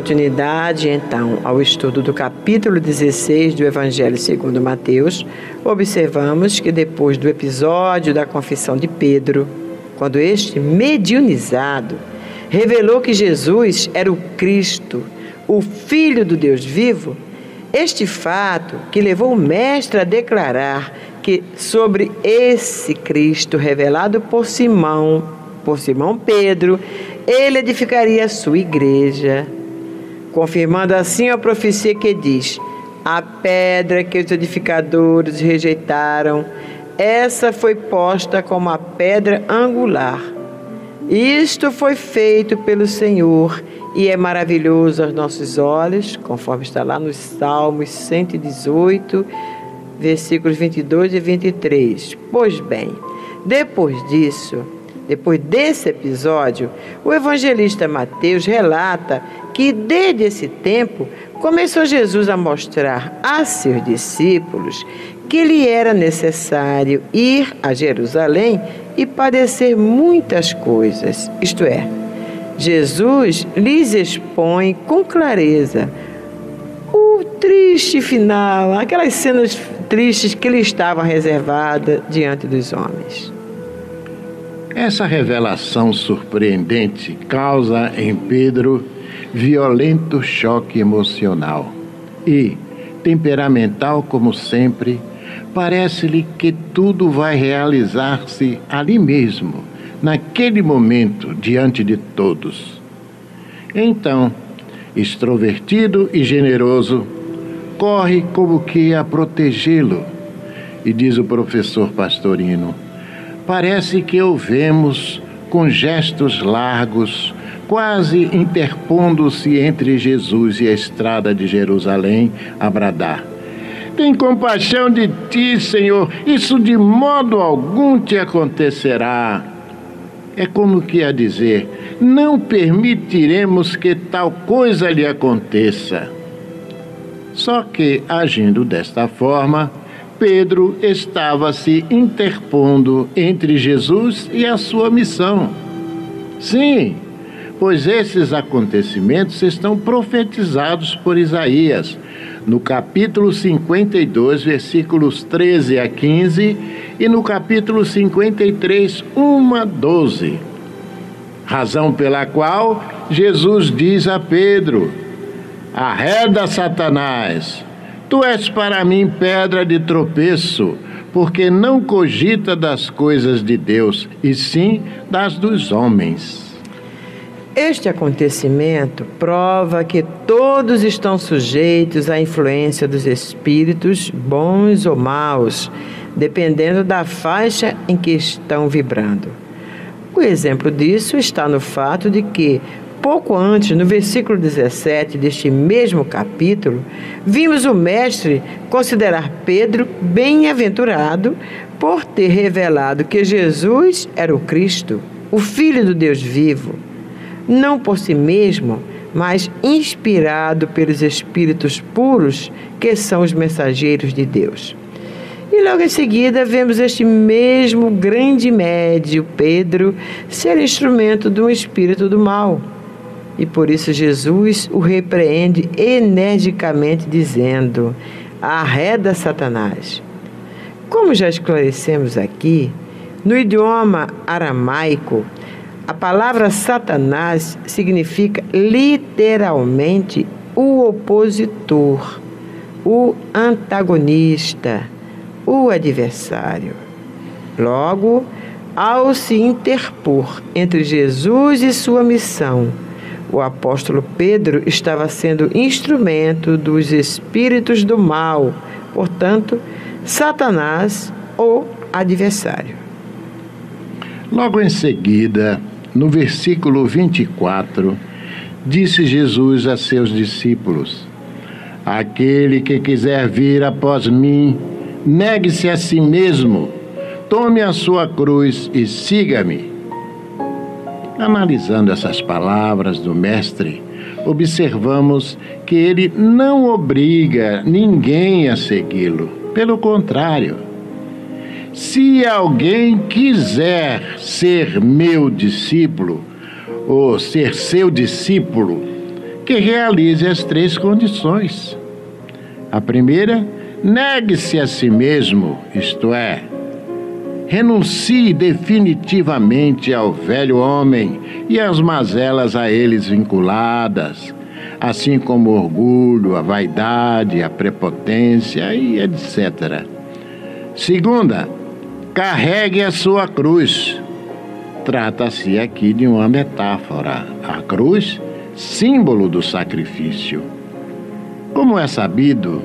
[SPEAKER 6] Continuidade então ao estudo do capítulo 16 do Evangelho segundo Mateus, observamos que depois do episódio da confissão de Pedro, quando este mediunizado revelou que Jesus era o Cristo, o Filho do Deus vivo, este fato que levou o mestre a declarar que sobre esse Cristo revelado por Simão, por Simão Pedro, ele edificaria a sua igreja confirmando assim a profecia que diz: A pedra que os edificadores rejeitaram, essa foi posta como a pedra angular. Isto foi feito pelo Senhor e é maravilhoso aos nossos olhos, conforme está lá nos Salmos 118, versículos 22 e 23. Pois bem, depois disso, depois desse episódio, o evangelista Mateus relata que desde esse tempo começou Jesus a mostrar a seus discípulos que lhe era necessário ir a Jerusalém e padecer muitas coisas. Isto é, Jesus lhes expõe com clareza o triste final, aquelas cenas tristes que lhe estavam reservadas diante dos homens.
[SPEAKER 5] Essa revelação surpreendente causa em Pedro violento choque emocional e, temperamental como sempre, parece-lhe que tudo vai realizar-se ali mesmo, naquele momento, diante de todos. Então, extrovertido e generoso, corre como que a protegê-lo. E diz o professor Pastorino: parece que o vemos com gestos largos, quase interpondo-se entre Jesus e a estrada de Jerusalém, a bradar: Tem compaixão de ti, Senhor, isso de modo algum te acontecerá. É como que a dizer: Não permitiremos que tal coisa lhe aconteça. Só que, agindo desta forma, Pedro estava se interpondo entre Jesus e a sua missão. Sim, pois esses acontecimentos estão profetizados por Isaías, no capítulo 52, versículos 13 a 15, e no capítulo 53, 1 a 12. Razão pela qual Jesus diz a Pedro: Arreda Satanás Tu és para mim pedra de tropeço, porque não cogita das coisas de Deus, e sim das dos homens.
[SPEAKER 6] Este acontecimento prova que todos estão sujeitos à influência dos espíritos, bons ou maus, dependendo da faixa em que estão vibrando. O exemplo disso está no fato de que pouco antes, no versículo 17 deste mesmo capítulo, vimos o Mestre considerar Pedro bem-aventurado por ter revelado que Jesus era o Cristo, o Filho do Deus vivo, não por si mesmo, mas inspirado pelos Espíritos puros que são os mensageiros de Deus. E logo em seguida vemos este mesmo grande médio, Pedro, ser instrumento de um espírito do mal e por isso Jesus o repreende energicamente, dizendo: Arreda Satanás. Como já esclarecemos aqui, no idioma aramaico, a palavra Satanás significa literalmente o opositor, o antagonista, o adversário. Logo, ao se interpor entre Jesus e sua missão, o apóstolo Pedro estava sendo instrumento dos espíritos do mal, portanto, Satanás ou adversário.
[SPEAKER 5] Logo em seguida, no versículo 24, disse Jesus a seus discípulos: Aquele que quiser vir após mim, negue-se a si mesmo, tome a sua cruz e siga-me. Analisando essas palavras do Mestre, observamos que ele não obriga ninguém a segui-lo. Pelo contrário, se alguém quiser ser meu discípulo, ou ser seu discípulo, que realize as três condições. A primeira, negue-se a si mesmo, isto é, renuncie definitivamente ao velho homem e às mazelas a eles vinculadas, assim como o orgulho, a vaidade, a prepotência e etc. Segunda, carregue a sua cruz. Trata-se aqui de uma metáfora. A cruz, símbolo do sacrifício. Como é sabido,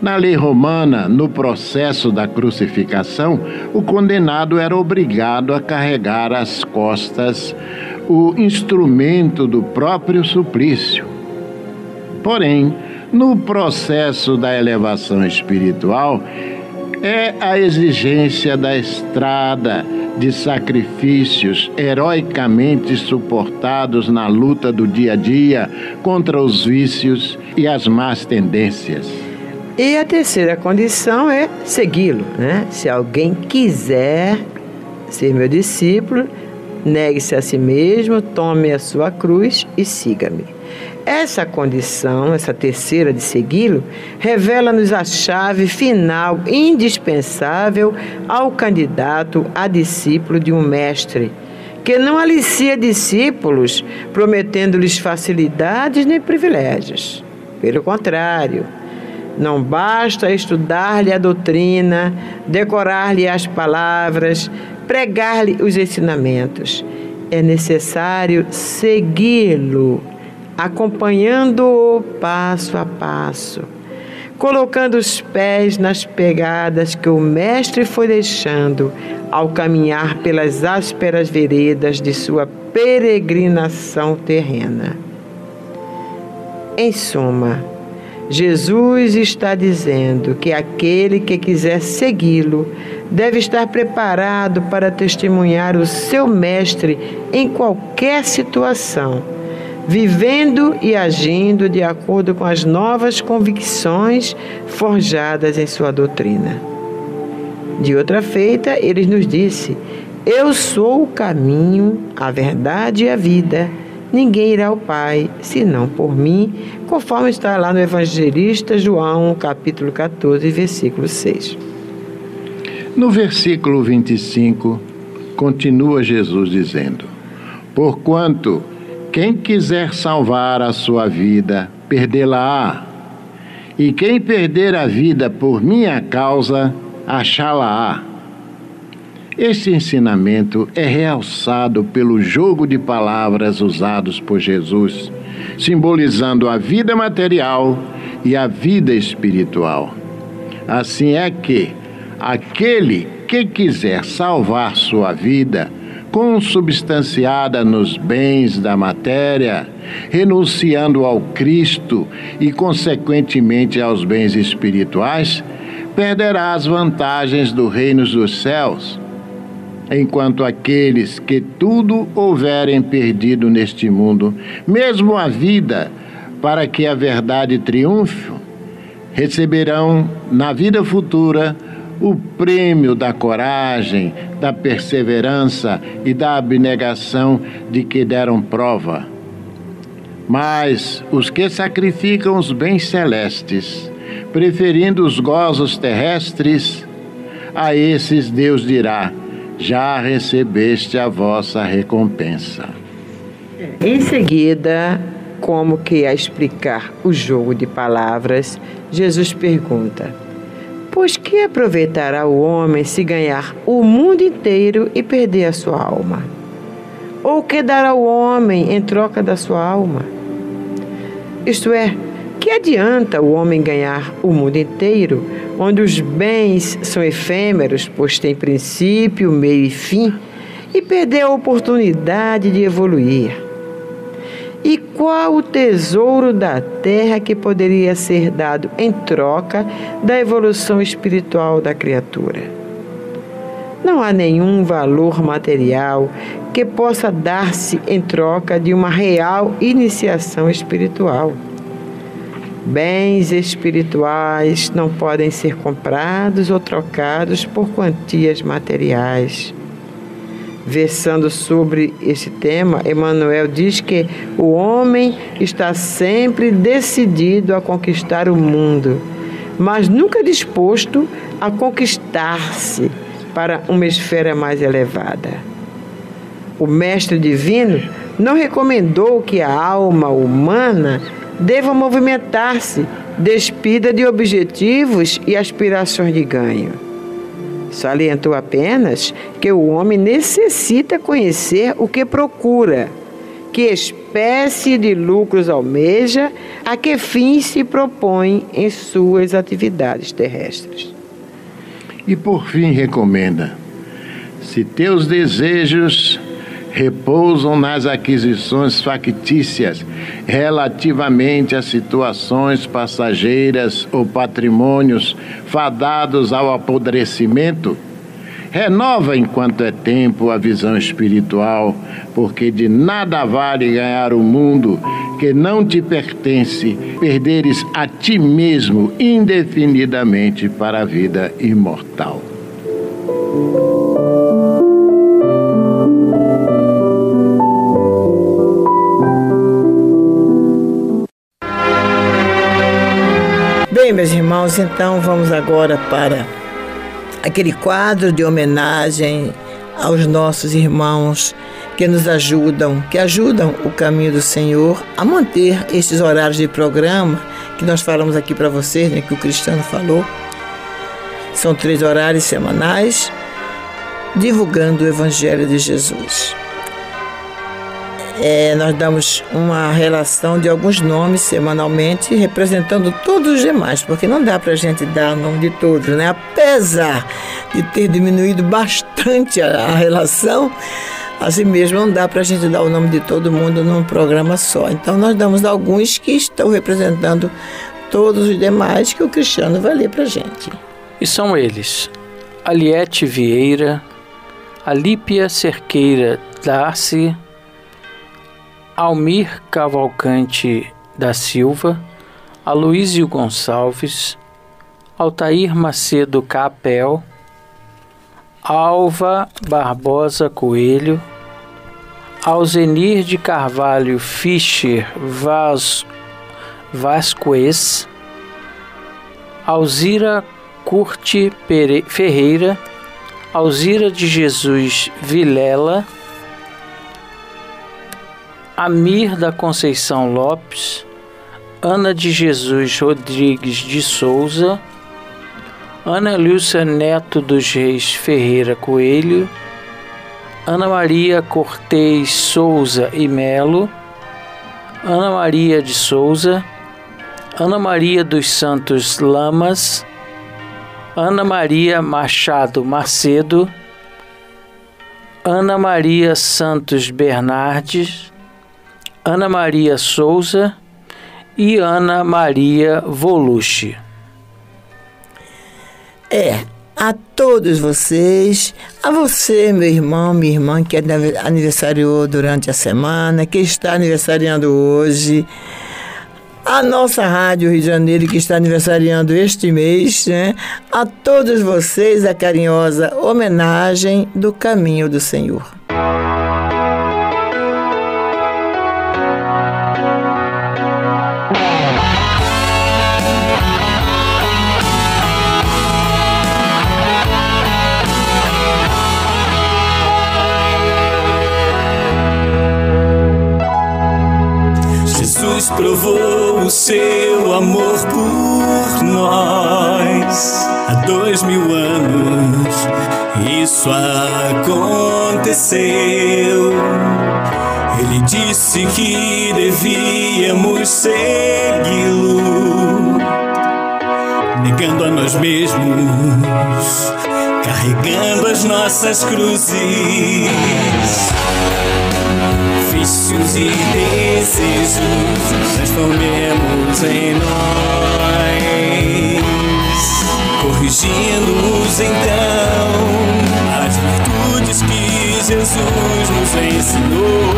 [SPEAKER 5] na lei romana, no processo da crucificação, o condenado era obrigado a carregar às costas o instrumento do próprio suplício. Porém, no processo da elevação espiritual, é a exigência da estrada de sacrifícios heroicamente suportados na luta do dia a dia contra os vícios e as más tendências.
[SPEAKER 6] E a terceira condição é segui-lo. Né? Se alguém quiser ser meu discípulo, negue-se a si mesmo, tome a sua cruz e siga-me. Essa condição, essa terceira de segui-lo, revela-nos a chave final indispensável ao candidato a discípulo de um mestre, que não alicia discípulos prometendo-lhes facilidades nem privilégios. Pelo contrário, não basta estudar-lhe a doutrina, decorar-lhe as palavras, pregar-lhe os ensinamentos. É necessário segui-lo, acompanhando-o passo a passo. colocando os pés nas pegadas que o Mestre foi deixando ao caminhar pelas ásperas veredas de sua peregrinação terrena. Em suma, Jesus está dizendo que aquele que quiser segui-lo deve estar preparado para testemunhar o seu Mestre em qualquer situação, vivendo e agindo de acordo com as novas convicções forjadas em sua doutrina. De outra feita, ele nos disse: Eu sou o caminho, a verdade e a vida. Ninguém irá ao Pai, senão por mim, conforme está lá no Evangelista João, capítulo 14, versículo 6.
[SPEAKER 5] No versículo 25, continua Jesus dizendo: Porquanto quem quiser salvar a sua vida, perdê-la-á. E quem perder a vida por minha causa, achá-la-á. Este ensinamento é realçado pelo jogo de palavras usados por Jesus, simbolizando a vida material e a vida espiritual. Assim é que aquele que quiser salvar sua vida, consubstanciada nos bens da matéria, renunciando ao Cristo e, consequentemente, aos bens espirituais, perderá as vantagens do reino dos céus enquanto aqueles que tudo houverem perdido neste mundo, mesmo a vida, para que a verdade triunfe, receberão na vida futura o prêmio da coragem, da perseverança e da abnegação de que deram prova. Mas os que sacrificam os bens celestes, preferindo os gozos terrestres, a esses Deus dirá: já recebeste a vossa recompensa.
[SPEAKER 6] Em seguida, como que a explicar o jogo de palavras, Jesus pergunta: Pois que aproveitará o homem se ganhar o mundo inteiro e perder a sua alma? Ou que dará o homem em troca da sua alma? Isto é, que adianta o homem ganhar o mundo inteiro, onde os bens são efêmeros, pois têm princípio, meio e fim, e perder a oportunidade de evoluir? E qual o tesouro da terra que poderia ser dado em troca da evolução espiritual da criatura? Não há nenhum valor material que possa dar-se em troca de uma real iniciação espiritual. Bens espirituais não podem ser comprados ou trocados por quantias materiais. Versando sobre esse tema, Emmanuel diz que o homem está sempre decidido a conquistar o mundo, mas nunca disposto a conquistar-se para uma esfera mais elevada. O Mestre Divino não recomendou que a alma humana deva movimentar-se despida de objetivos e aspirações de ganho. Salientou apenas que o homem necessita conhecer o que procura, que espécie de lucros almeja, a que fim se propõe em suas atividades terrestres.
[SPEAKER 5] E por fim recomenda: se teus desejos repousam nas aquisições factícias relativamente a situações passageiras ou patrimônios fadados ao apodrecimento, renova enquanto é tempo a visão espiritual, porque de nada vale ganhar o mundo que não te pertence, perderes a ti mesmo indefinidamente para a vida imortal.
[SPEAKER 6] Irmãos, então vamos agora para aquele quadro de homenagem aos nossos irmãos que nos ajudam, que ajudam o caminho do Senhor a manter estes horários de programa que nós falamos aqui para vocês, né, que o Cristiano falou. São três horários semanais divulgando o Evangelho de Jesus.
[SPEAKER 2] É, nós damos uma relação de alguns nomes semanalmente, representando todos os demais, porque não dá para a gente dar o nome de todos, né? Apesar de ter diminuído bastante a, a relação, assim mesmo não dá para a gente dar o nome de todo mundo num programa só. Então nós damos alguns que estão representando todos os demais que o Cristiano vai ler para a gente.
[SPEAKER 4] E são eles: Aliete Vieira, Alípia Cerqueira Darcy, Almir Cavalcante da Silva, Aloísio Gonçalves, Altair Macedo Capel, Alva Barbosa Coelho, Alzenir de Carvalho Fischer Vaz, Vasquez, Alzira Curte Ferreira, Alzira de Jesus Vilela, Amir da Conceição Lopes, Ana de Jesus Rodrigues de Souza, Ana Lúcia Neto dos Reis Ferreira Coelho, Ana Maria Cortez Souza e Melo, Ana Maria de Souza, Ana Maria dos Santos Lamas, Ana Maria Machado Macedo, Ana Maria Santos Bernardes, Ana Maria Souza e Ana Maria Volucci.
[SPEAKER 2] É, a todos vocês, a você, meu irmão, minha irmã, que aniversariou durante a semana, que está aniversariando hoje, a nossa Rádio Rio de Janeiro, que está aniversariando este mês, né? a todos vocês, a carinhosa homenagem do Caminho do Senhor.
[SPEAKER 1] Provou o seu amor por nós. Há dois mil anos isso aconteceu. Ele disse que devíamos segui-lo, negando a nós mesmos, carregando as nossas cruzes vícios e desejos transformemos em nós, corrigindo-nos então as virtudes que Jesus nos ensinou.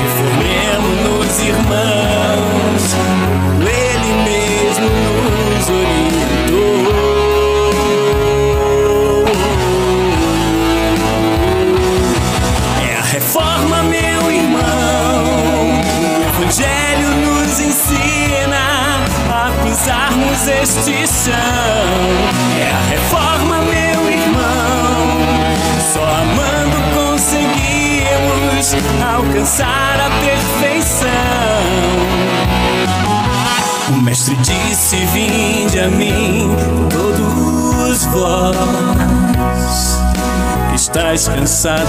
[SPEAKER 1] Reformemos-nos, irmãos, pisarmos este chão. É a reforma, meu irmão. Só amando conseguimos alcançar a perfeição. O mestre disse: Vinde a mim, todos vós que estáis cansados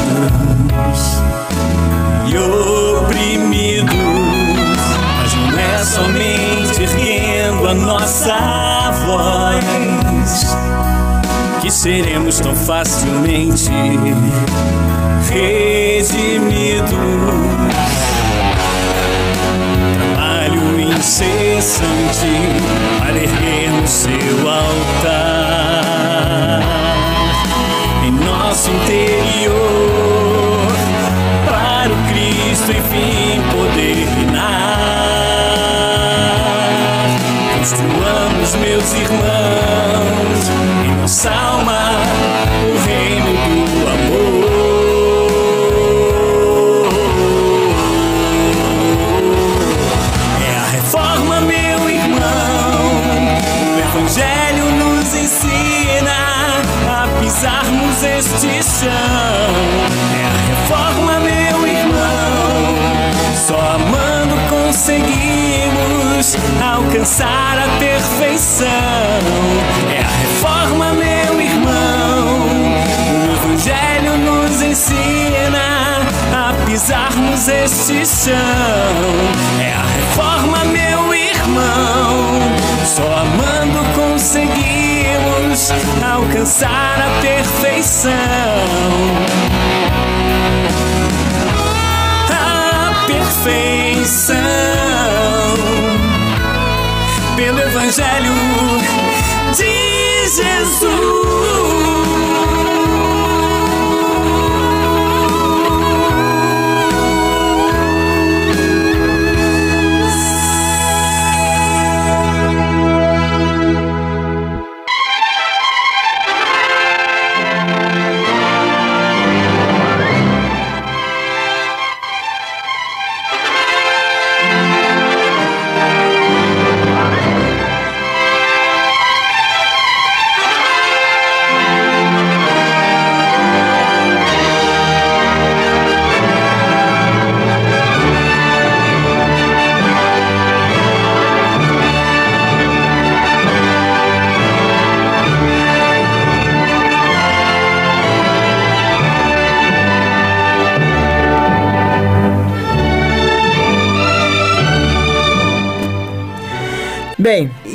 [SPEAKER 1] e oprimidos, mas não é somente a nossa voz, que seremos tão facilmente redimidos. Trabalho incessante para erguermos seu altar em nosso interior para o Cristo enfim poder Construamos, meus irmãos, em nossa alma alcançar a perfeição. É a reforma, meu irmão. O Evangelho nos ensina
[SPEAKER 7] pisarmos este chão. É a reforma, meu irmão. Só amando conseguimos alcançar a perfeição. A perfeição pelo Evangelho de Jesus.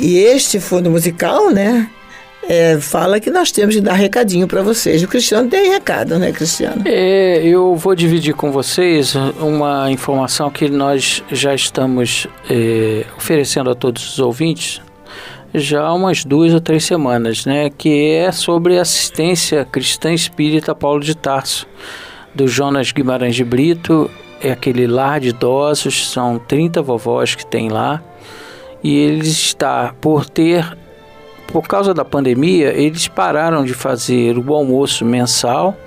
[SPEAKER 2] E este fundo musical, né? é, fala que nós temos que dar recadinho para vocês. O Cristiano tem recado, né, Cristiano?
[SPEAKER 4] É, eu vou dividir com vocês uma informação que nós já estamos é, oferecendo a todos os ouvintes já há umas duas ou três semanas, né? Que é sobre assistência cristã espírita Paulo de Tarso, do Jonas Guimarães de Brito. É aquele lar de idosos, são 30 vovós que tem lá. E ele está por ter por causa da pandemia, eles pararam de fazer o almoço mensal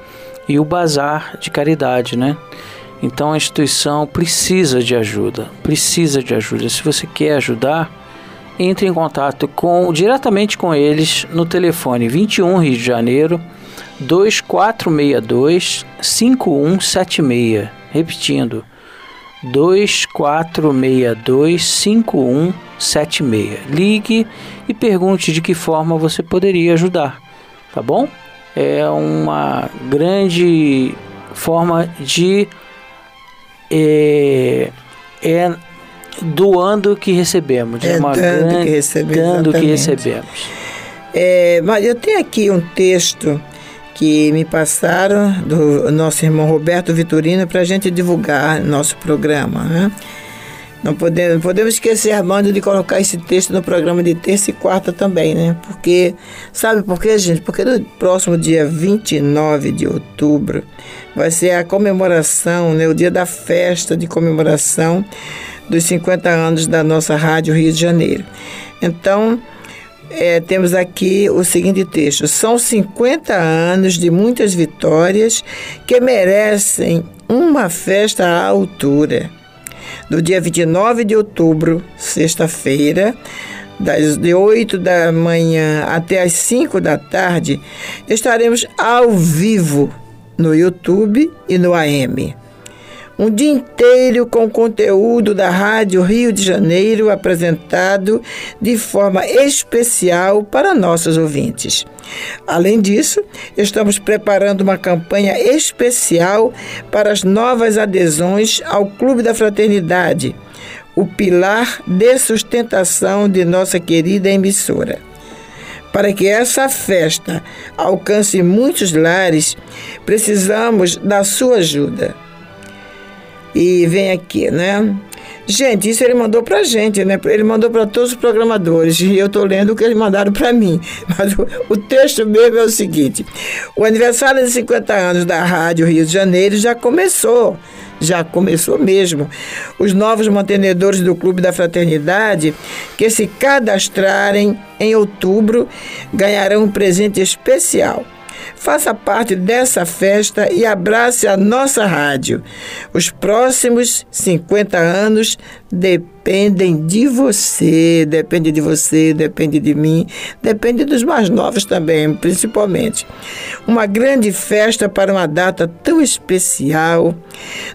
[SPEAKER 4] e o bazar de caridade, né? Então a instituição precisa de ajuda, precisa de ajuda. Se você quer ajudar, entre em contato com diretamente com eles no telefone 21 Rio de Janeiro 2462 5176. Repetindo, 2462 5176. Ligue e pergunte de que forma você poderia ajudar, tá bom? É uma grande forma de é, é doando que recebemos,
[SPEAKER 2] é,
[SPEAKER 4] uma
[SPEAKER 2] dando
[SPEAKER 4] grande,
[SPEAKER 2] que recebemos,
[SPEAKER 4] dando que
[SPEAKER 2] exatamente.
[SPEAKER 4] recebemos.
[SPEAKER 2] É, mas eu tenho aqui um texto que me passaram do nosso irmão Roberto Vitorino para a gente divulgar nosso programa. Né? Não podemos, podemos esquecer, Armando, de colocar esse texto no programa de terça e quarta também, né? Porque, sabe por quê, gente? Porque no próximo dia 29 de outubro vai ser a comemoração, né? o dia da festa de comemoração dos 50 anos da nossa Rádio Rio de Janeiro. Então, é, temos aqui o seguinte texto: São 50 anos de muitas vitórias que merecem uma festa à altura. No dia 29 de outubro, sexta-feira, das de 8 da manhã até as 5 da tarde, estaremos ao vivo no YouTube e no AM. Um dia inteiro com conteúdo da Rádio Rio de Janeiro apresentado de forma especial para nossos ouvintes. Além disso, estamos preparando uma campanha especial para as novas adesões ao Clube da Fraternidade, o pilar de sustentação de nossa querida emissora. Para que essa festa alcance muitos lares, precisamos da sua ajuda e vem aqui, né? Gente, isso ele mandou pra gente, né? Ele mandou para todos os programadores e eu tô lendo o que eles mandaram para mim. Mas o, o, texto mesmo é o seguinte: o aniversário de 50 anos da Rádio Rio de Janeiro já começou. Já começou mesmo. Os novos mantenedores do Clube da Fraternidade, que se cadastrarem em outubro, ganharão um presente especial. Faça parte dessa festa e abrace a nossa rádio. Os próximos 50 anos dependem de você, depende de você, depende de mim, depende dos mais novos também, principalmente. Uma grande festa para uma data tão especial.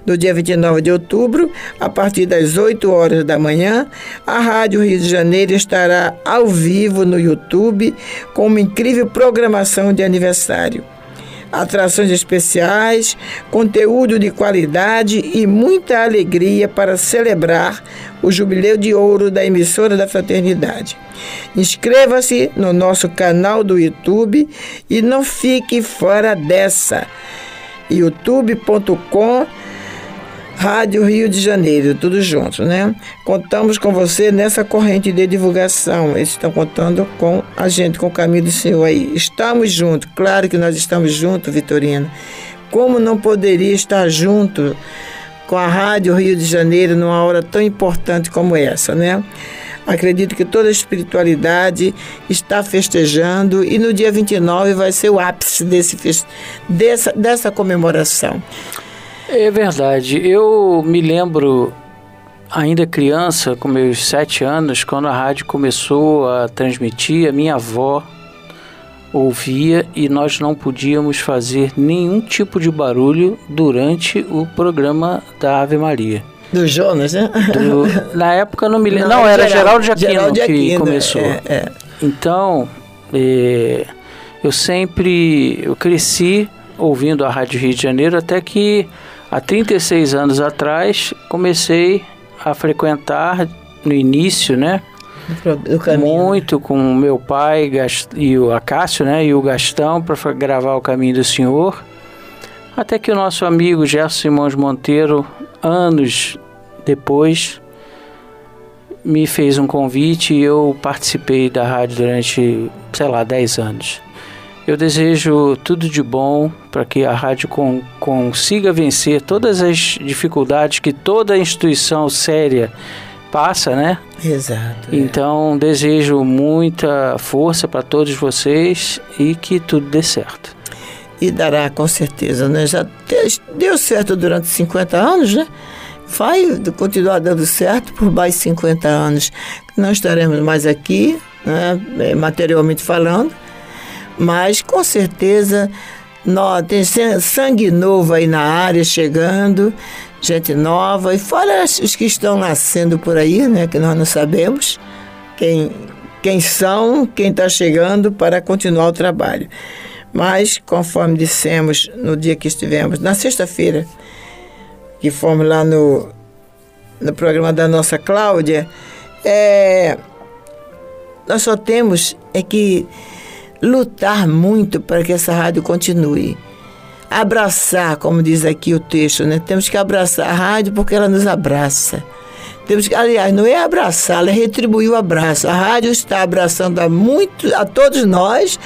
[SPEAKER 2] No dia 29 de outubro, a partir das 8 horas da manhã, a Rádio Rio de Janeiro estará ao vivo no YouTube com uma incrível programação de aniversário. Atrações especiais, conteúdo de qualidade e muita alegria para celebrar o jubileu de ouro da emissora da Fraternidade. Inscreva-se no nosso canal do YouTube e não fique fora dessa. youtube.com Rádio Rio de Janeiro, tudo junto, né? Contamos com você nessa corrente de divulgação. Eles estão contando com a gente, com o caminho do Senhor aí. Estamos juntos, claro que nós estamos juntos, Vitorino. Como não poderia estar junto com a Rádio Rio de Janeiro numa hora tão importante como essa, né? Acredito que toda a espiritualidade está festejando e no dia 29 vai ser o ápice desse, dessa, dessa comemoração.
[SPEAKER 4] É verdade. Eu me lembro, ainda criança, com meus sete anos, quando a rádio começou a transmitir, a minha avó ouvia e nós não podíamos fazer nenhum tipo de barulho durante o programa da Ave Maria.
[SPEAKER 2] Do Jonas, né?
[SPEAKER 4] Do, na época não me lembro. Não, não era Geraldo Jaquino, Geraldo que começou. É, é. Então, é, eu sempre eu cresci ouvindo a Rádio Rio de Janeiro até que Há 36 anos atrás, comecei a frequentar no início, né? Muito com meu pai e o Acácio, né? E o Gastão para gravar o Caminho do Senhor. Até que o nosso amigo Gerson Simões Monteiro, anos depois, me fez um convite e eu participei da rádio durante, sei lá, 10 anos. Eu desejo tudo de bom para que a rádio com, consiga vencer todas as dificuldades que toda instituição séria passa, né?
[SPEAKER 2] Exato.
[SPEAKER 4] É. Então, desejo muita força para todos vocês e que tudo dê certo.
[SPEAKER 2] E dará, com certeza, né? Já deu certo durante 50 anos, né? Vai continuar dando certo por mais 50 anos. Não estaremos mais aqui, né? materialmente falando, mas com certeza nós, tem sangue novo aí na área chegando, gente nova, e fora os que estão nascendo por aí, né, que nós não sabemos quem, quem são, quem está chegando para continuar o trabalho. Mas, conforme dissemos no dia que estivemos, na sexta-feira, que fomos lá no, no programa da nossa Cláudia, é, nós só temos é que lutar muito para que essa rádio continue. Abraçar, como diz aqui o texto, né? Temos que abraçar a rádio porque ela nos abraça. Temos que, aliás, não é abraçá-la, é retribuir o abraço. A rádio está abraçando a, muito, a todos nós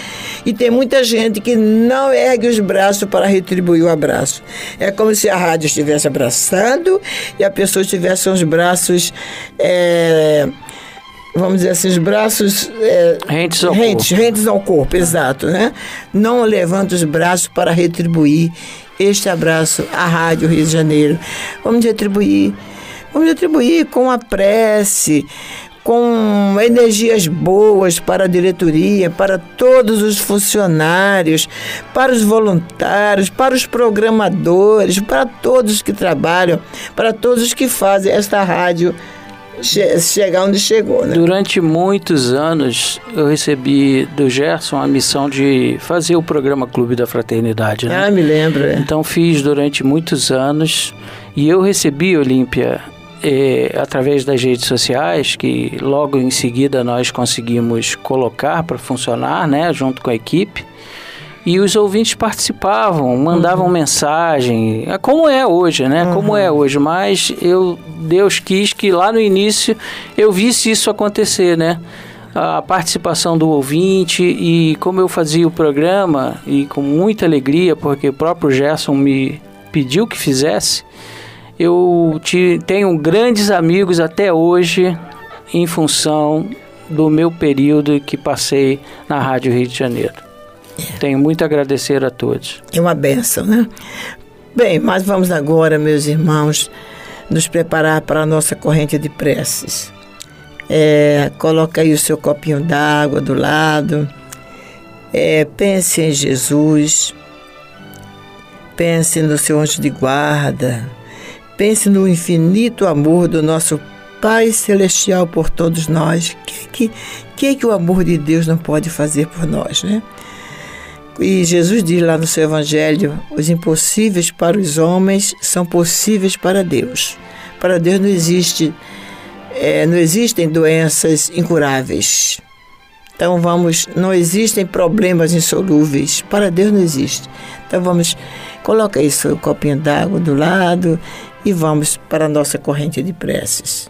[SPEAKER 2] e tem muita gente que não ergue os braços para retribuir o abraço. É como se a rádio estivesse abraçando e a pessoa tivesse os braços. É, vamos dizer assim, os braços
[SPEAKER 4] é, rentes, ao
[SPEAKER 2] rentes, corpo. rentes ao corpo, exato, né? Não levanta os braços para retribuir este abraço à Rádio Rio de Janeiro. Vamos retribuir, vamos retribuir com a prece, com energias boas para a diretoria, para todos os funcionários, para os voluntários, para os programadores, para todos que trabalham, para todos os que fazem esta rádio chegar onde chegou, né?
[SPEAKER 4] Durante muitos anos eu recebi do Gerson a missão de fazer o programa Clube da Fraternidade. Né?
[SPEAKER 2] Ah, me lembro. É.
[SPEAKER 4] Então fiz durante muitos anos e eu recebi Olímpia é, através das redes sociais, que logo em seguida nós conseguimos colocar para funcionar, né, junto com a equipe e os ouvintes participavam, mandavam uhum. mensagem, é como é hoje, né? Uhum. Como é hoje, mas eu Deus quis que lá no início eu visse isso acontecer, né? A participação do ouvinte e como eu fazia o programa e com muita alegria, porque o próprio Gerson me pediu que fizesse. Eu te, tenho grandes amigos até hoje em função do meu período que passei na Rádio Rio de Janeiro. Tenho muito a agradecer a todos.
[SPEAKER 2] É uma benção, né? Bem, mas vamos agora, meus irmãos, nos preparar para a nossa corrente de preces. É, coloca aí o seu copinho d'água do lado. É, pense em Jesus. Pense no seu anjo de guarda. Pense no infinito amor do nosso Pai Celestial por todos nós. O que, que, que, que o amor de Deus não pode fazer por nós, né? E Jesus diz lá no seu Evangelho: os impossíveis para os homens são possíveis para Deus. Para Deus não existe, é, não existem doenças incuráveis. Então vamos, não existem problemas insolúveis. Para Deus não existe. Então vamos, coloca isso o copinho d'água do lado e vamos para a nossa corrente de preces.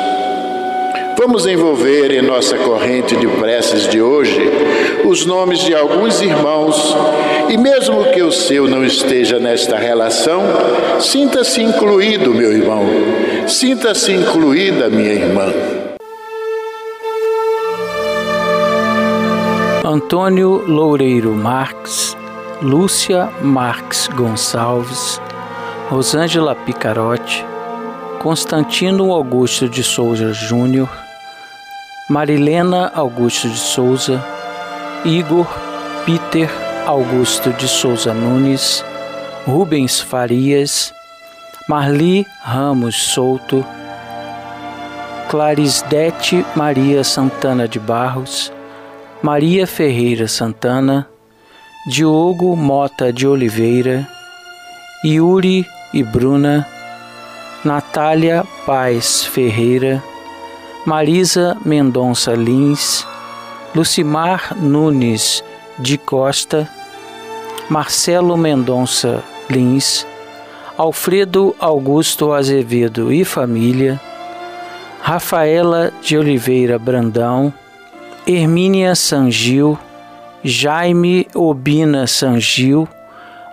[SPEAKER 5] Vamos envolver em nossa corrente de preces de hoje os nomes de alguns irmãos e, mesmo que o seu não esteja nesta relação, sinta-se incluído, meu irmão, sinta-se incluída, minha irmã.
[SPEAKER 4] Antônio Loureiro Marques, Lúcia Marques Gonçalves, Rosângela Picarotti, Constantino Augusto de Souza Júnior, Marilena Augusto de Souza, Igor Peter Augusto de Souza Nunes, Rubens Farias, Marli Ramos Souto, Clarisdete Maria Santana de Barros, Maria Ferreira Santana, Diogo Mota de Oliveira, Yuri e Bruna, Natália Paz Ferreira, Marisa Mendonça Lins, Lucimar Nunes de Costa, Marcelo Mendonça Lins, Alfredo Augusto Azevedo e família, Rafaela de Oliveira Brandão, Hermínia Sangil, Jaime Obina Sangil,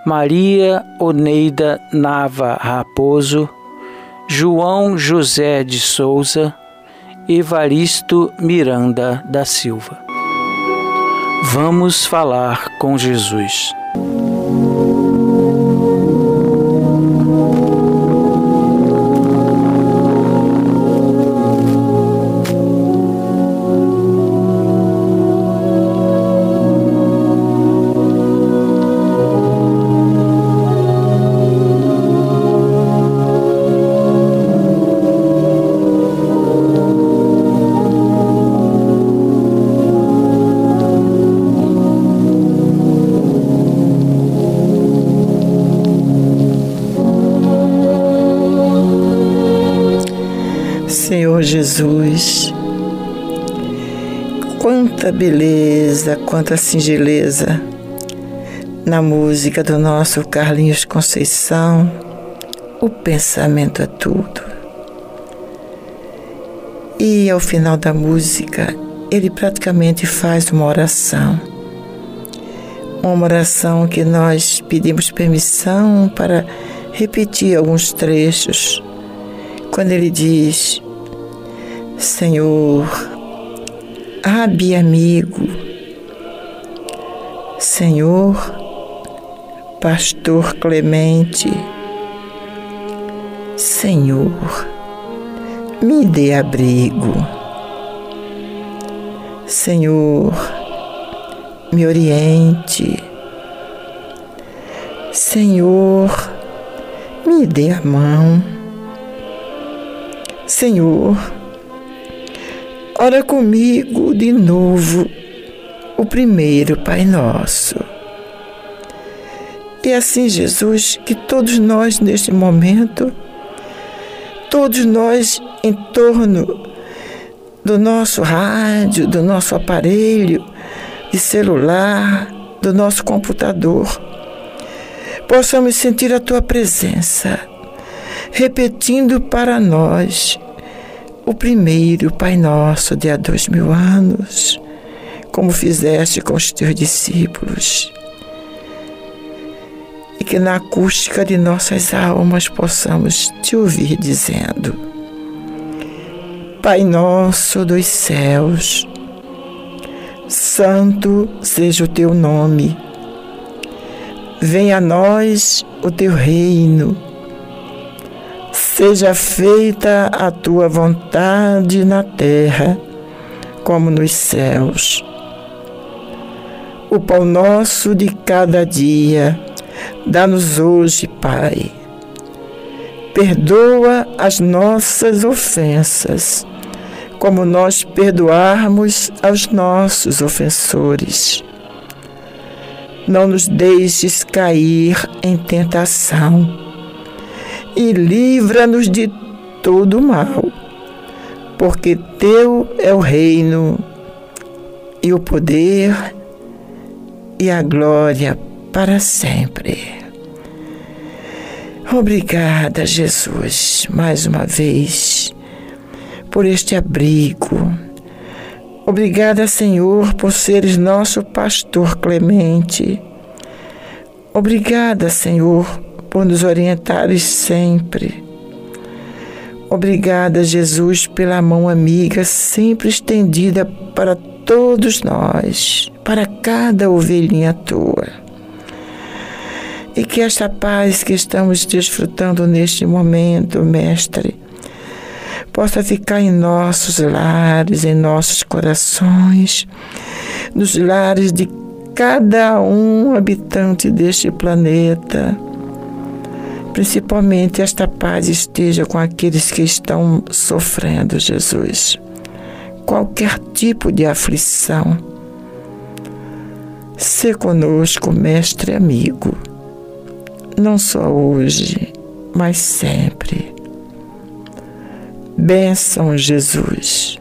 [SPEAKER 4] Maria Oneida Nava Raposo, João José de Souza, Evaristo Miranda da Silva. Vamos falar com Jesus.
[SPEAKER 2] Jesus, quanta beleza, quanta singeleza na música do nosso Carlinhos Conceição, o pensamento é tudo. E ao final da música, ele praticamente faz uma oração. Uma oração que nós pedimos permissão para repetir alguns trechos quando ele diz: Senhor, abre amigo, Senhor, Pastor Clemente, Senhor, me dê abrigo, Senhor, me oriente, Senhor, me dê a mão, Senhor, ora comigo de novo o primeiro Pai Nosso. E assim, Jesus, que todos nós neste momento, todos nós em torno do nosso rádio, do nosso aparelho de celular, do nosso computador, possamos sentir a tua presença, repetindo para nós o primeiro Pai Nosso de há dois mil anos, como fizeste com os teus discípulos e que na acústica de nossas almas possamos te ouvir dizendo: Pai nosso dos céus, santo seja o teu nome, venha a nós o teu reino, seja feita a tua vontade na terra como nos céus. O pão nosso de cada dia, Dá-nos hoje, Pai. Perdoa as nossas ofensas, como nós perdoarmos aos nossos ofensores. Não nos deixes cair em tentação e livra-nos de todo mal, porque Teu é o reino e o poder e a glória para sempre. Obrigada, Jesus, mais uma vez, por este abrigo. Obrigada, Senhor, por seres nosso pastor clemente. Obrigada, Senhor, por nos orientares sempre. Obrigada, Jesus, pela mão amiga sempre estendida para todos nós, para cada ovelhinha tua e que esta paz que estamos desfrutando neste momento, Mestre, possa ficar em nossos lares, em nossos corações, nos lares de cada um habitante deste planeta. Principalmente esta paz esteja com aqueles que estão sofrendo, Jesus. Qualquer tipo de aflição. Se conosco, mestre amigo não só hoje, mas sempre. Benção Jesus.